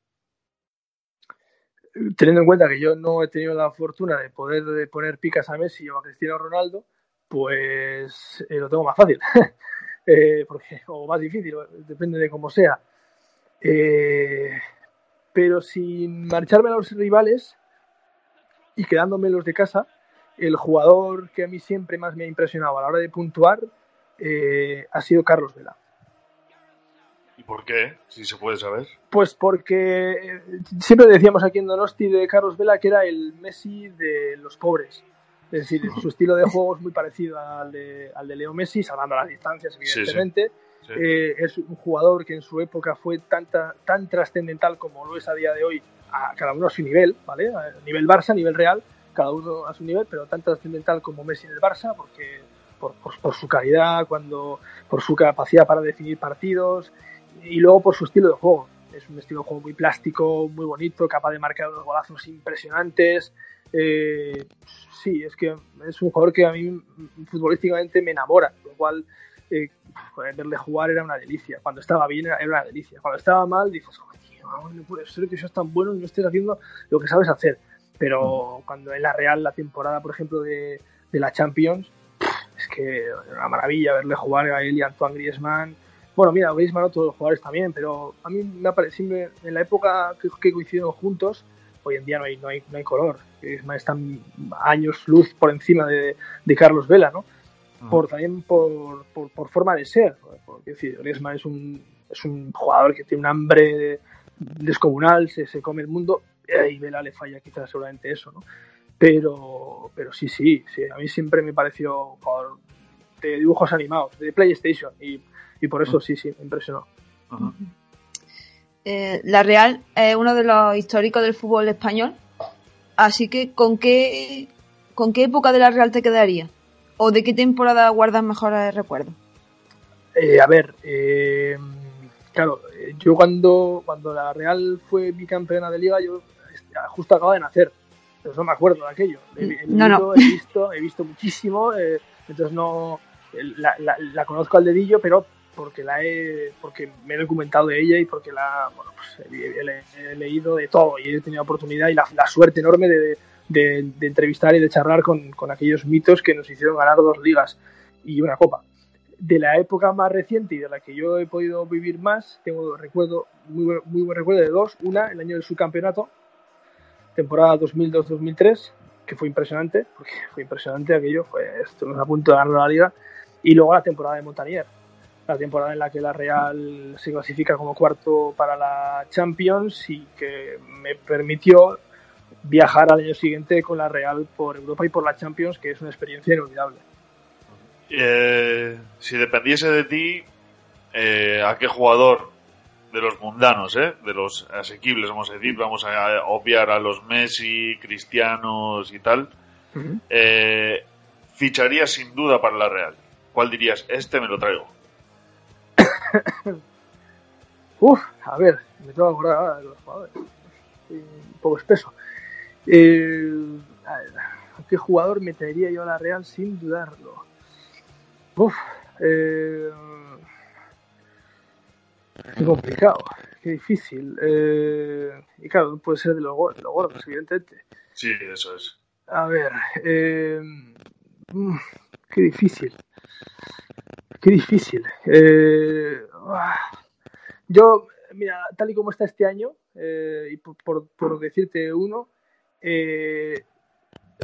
Teniendo en cuenta que yo no he tenido la fortuna de poder de poner picas a Messi o a Cristiano Ronaldo, pues eh, lo tengo más fácil. Eh, porque, o más difícil, depende de cómo sea. Eh, pero sin marcharme a los rivales y quedándome los de casa, el jugador que a mí siempre más me ha impresionado a la hora de puntuar ha sido Carlos Vela. ¿Y por qué? Si se puede saber. Pues porque eh, siempre decíamos aquí en Donosti de Carlos Vela que era el Messi de los pobres. Es decir, su estilo de juego es muy parecido al de, al de Leo Messi, salvando las distancias, sí. evidentemente. Sí. Eh, es un jugador que en su época fue tanta, tan trascendental como lo es a día de hoy, a cada uno a su nivel, ¿vale? A nivel Barça, a nivel Real, cada uno a su nivel, pero tan trascendental como Messi en el Barça, porque por, por- por su calidad, cuando, por su capacidad para definir partidos y luego por su estilo de juego. Es un estilo de juego muy plástico, muy bonito, capaz de marcar unos golazos impresionantes. Eh, sí, es que es un jugador que a mí mm, futbolísticamente me enamora, lo cual eh, verle jugar era una delicia. Cuando estaba bien era, una delicia. Cuando estaba mal dices, "Joder, tío, no puede ser que seas tan bueno y no estés haciendo lo que sabes hacer. Pero cuando en la Real, la temporada, por ejemplo, de, de la Champions, es que era una maravilla verle jugar a él y a Antoine Griezmann. Bueno, mira, Griezmann, otros jugadores también, pero a mí me ha parecido, en la época que, que coincidieron juntos, hoy en día no hay, no hay, no hay color. Griezmann está años luz por encima de, de Carlos Vela, ¿no? Por, también por, por, por forma de ser. Porque, es decir, Griezmann es un, es un jugador que tiene un hambre descomunal, se, se come el mundo, eh, y Vela le falla quizás seguramente eso, ¿no? Pero, pero sí, sí, sí, a mí siempre me pareció jugador de dibujos animados, de PlayStation, y, y por eso sí, sí, me impresionó. Eh, la Real es uno de los históricos del fútbol español. Así que, ¿con qué, ¿con qué época de la Real te quedaría? ¿O de qué temporada guardas mejores recuerdos? Eh, a ver, eh, claro, eh, yo cuando, cuando la Real fue bicampeona de liga, yo eh, justo acababa de nacer, entonces no me acuerdo de aquello. He, he No, no. he visto, he visto muchísimo, eh, entonces no la, la- la conozco al dedillo, pero porque la he, porque me he documentado de ella y porque la, bueno, pues he, he- he leído de todo y he tenido oportunidad y la, la suerte enorme de, de- de entrevistar y de charlar con, con aquellos mitos que nos hicieron ganar dos ligas y una copa de la época más reciente y de la que yo he podido vivir más, tengo recuerdo, muy, muy buen recuerdo de dos. Una, el año del subcampeonato, temporada 2002-2003, que fue impresionante, porque fue impresionante aquello, fue, estuvimos a punto de ganar la liga. Y luego la temporada de Montanier, la temporada en la que la Real se clasifica como cuarto para la Champions y que me permitió viajar al año siguiente con la Real por Europa y por la Champions, que es una experiencia inolvidable. Eh, si dependiese de ti, eh, ¿a qué jugador de los mundanos, eh, de los asequibles, vamos a decir, vamos a obviar a los Messi, Cristianos y tal, eh, ficharías sin duda para la Real? ¿cuál dirías? Este me lo traigo. Uf, a ver, me tengo que acordar ahora de los jugadores. Estoy un poco espeso. Eh, a ver, ¿a qué jugador me traería yo a la Real sin dudarlo? Uf, eh, qué complicado, qué difícil. Eh, y claro, puede ser de los, los gordos, evidentemente. Sí, eso es. A ver, eh, mm, qué difícil. Qué difícil. Eh, ah, yo, mira, tal y como está este año, eh, y por, por- por decirte uno, eh,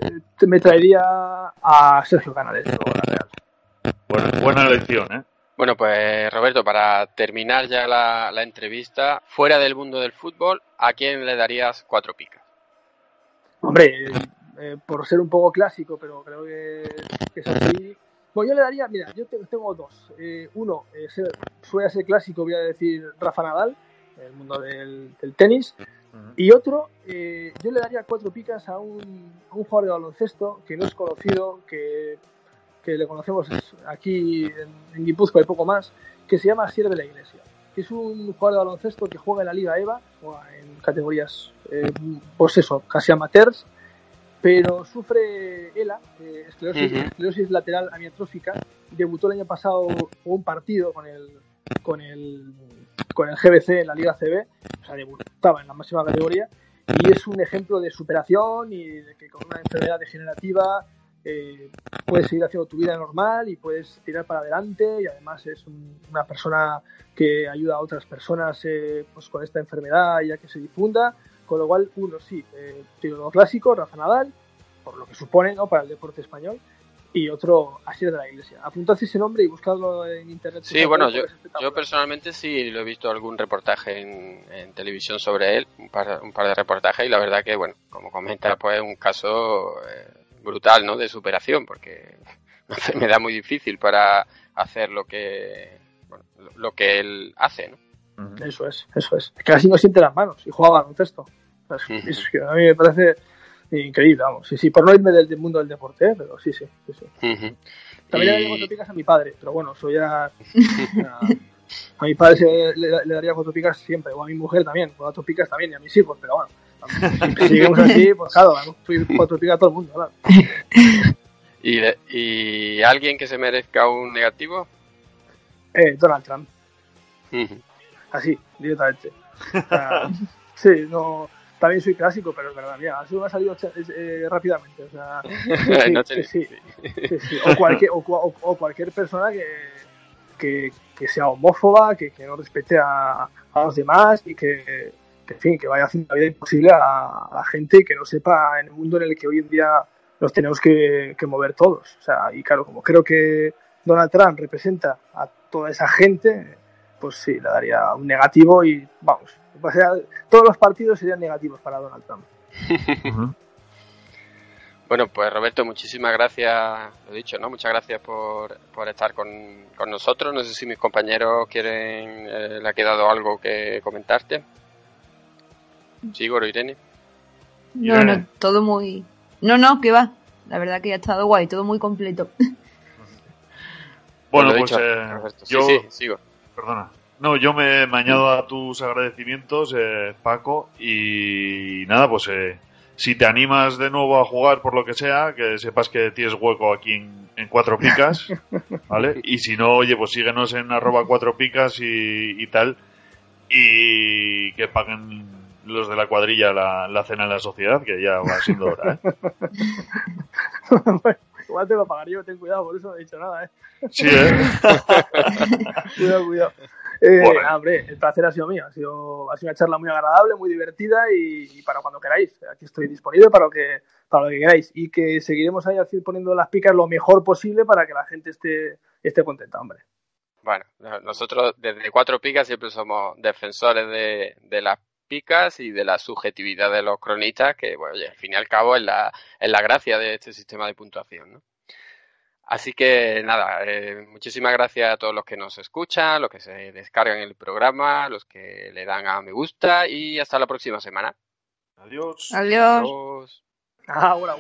eh, me traería a Sergio Canales. Real. Buena, buena elección, ¿eh? Bueno, pues Roberto, para terminar ya la, la entrevista, fuera del mundo del fútbol, ¿a quién le darías cuatro picas? Hombre, eh, eh, por ser un poco clásico, pero creo que, que es así. Bueno, yo le daría, mira, yo te- tengo dos. Eh, uno, eh, suele ser clásico, voy a decir Rafa Nadal, el mundo del, del tenis. Y otro, eh, yo le daría cuatro picas a un, a un jugador de baloncesto que no es conocido, que, que le conocemos aquí en, en Guipúzcoa y poco más, que se llama Asier de la Iglesia. Que es un jugador de baloncesto que juega en la Liga EVA, juega en categorías, pues eso, casi amateurs, pero sufre ELA, eh, esclerosis, Ujú. esclerosis lateral amiotrófica. Debutó el año pasado un partido con el, con el con el GBC en la Liga CB, o sea, debutaba en la máxima categoría, y es un ejemplo de superación y de que con una enfermedad degenerativa eh, puedes seguir haciendo tu vida normal y puedes tirar para adelante y además es un- una persona que ayuda a otras personas eh, pues con esta enfermedad ya que se difunda, con lo cual uno sí, eh, tiene lo clásico, Rafa Nadal, por lo que supone ¿no? para el deporte español, y otro Asier de la Iglesia. Apuntad ese nombre y buscadlo en internet. Sí, bueno, yo, yo personalmente sí lo he visto algún reportaje en, en televisión sobre él, un par, un par de reportajes, y la verdad que, bueno, como comenta, pues es un caso eh, brutal, ¿no? De superación, porque una enfermedad muy difícil para hacer lo que, bueno, lo- lo que él hace, ¿no? Eso es, eso es. Casi no siente las manos y juega baloncesto. Es- que a mí me parece increíble, vamos. Sí, sí, por no irme del, del mundo del deporte, ¿eh? pero sí, sí, sí. sí. También le daría cuatro picas a mi padre, pero bueno, eso ya. ya- a mi padre se- le, le daría cuatro picas siempre, o a mi mujer también, cuatro picas también, y a mis hijos, pero bueno. Si seguimos así, pues claro, damos cuatro picas a todo el mundo, claro. ¿Y, de- ¿Y alguien que se merezca un negativo? Eh, Donald Trump, así, directamente. O sea, sí, no. También soy clásico, pero es verdad, mira, así me ha salido eh, rápidamente. O sea, sí, No te- sí, sí, sí, sí. O, cualquier, o, o- o cualquier persona que, que, que sea homófoba, que, que no respete a, a los demás y que, que, en fin, que vaya haciendo la vida imposible a, a la gente y que no sepa en el mundo en el que hoy en día nos tenemos que, que mover todos. O sea, y claro, como creo que Donald Trump representa a toda esa gente, pues sí, le daría un negativo y vamos, o sea, todos los partidos serían negativos para Donald Trump. Bueno, pues Roberto, muchísimas gracias, lo dicho, ¿no? Muchas gracias por, por estar con, con nosotros. No sé si mis compañeros quieren, eh, le ha quedado algo que comentarte. Sí, Goro, Irene. No, Irene. no, todo muy... No, no, que va. La verdad que ha estado guay, todo muy completo. Bueno, Lo pues dicho, eh, Roberto. Sí, yo... sí, sigo. Perdona. No, yo me, me añado a tus agradecimientos, eh, Paco, y nada, pues eh, si te animas de nuevo a jugar por lo que sea, que sepas que tienes hueco aquí en, en Cuatro Picas, ¿vale? Y si no, oye, pues síguenos en arroba Cuatro Picas y, y tal, y que paguen los de la cuadrilla la, la cena en la sociedad, que ya va siendo hora, ¿eh? Igual te lo pagar yo, ten cuidado, por eso no he dicho nada, ¿eh? Sí, ¿eh? cuidado, cuidado. Eh, Bueno. ah, hombre, el placer ha sido mío. Ha sido, ha sido una charla muy agradable, muy divertida y, y para cuando queráis. Aquí estoy disponible para lo que para lo que queráis. Y que seguiremos ahí así poniendo las picas lo mejor posible para que la gente esté, esté contenta, hombre. Bueno, no- nosotros desde Cuatro Picas siempre somos defensores de, de las picas y de la subjetividad de los cronistas, que, bueno, oye, al fin y al cabo es la, es la gracia de este sistema de puntuación, ¿no? Así que nada, eh, muchísimas gracias a todos los que nos escuchan, los que se descargan el programa, los que le dan a me gusta y hasta la próxima semana. Adiós. Adiós. Adiós. Ahora,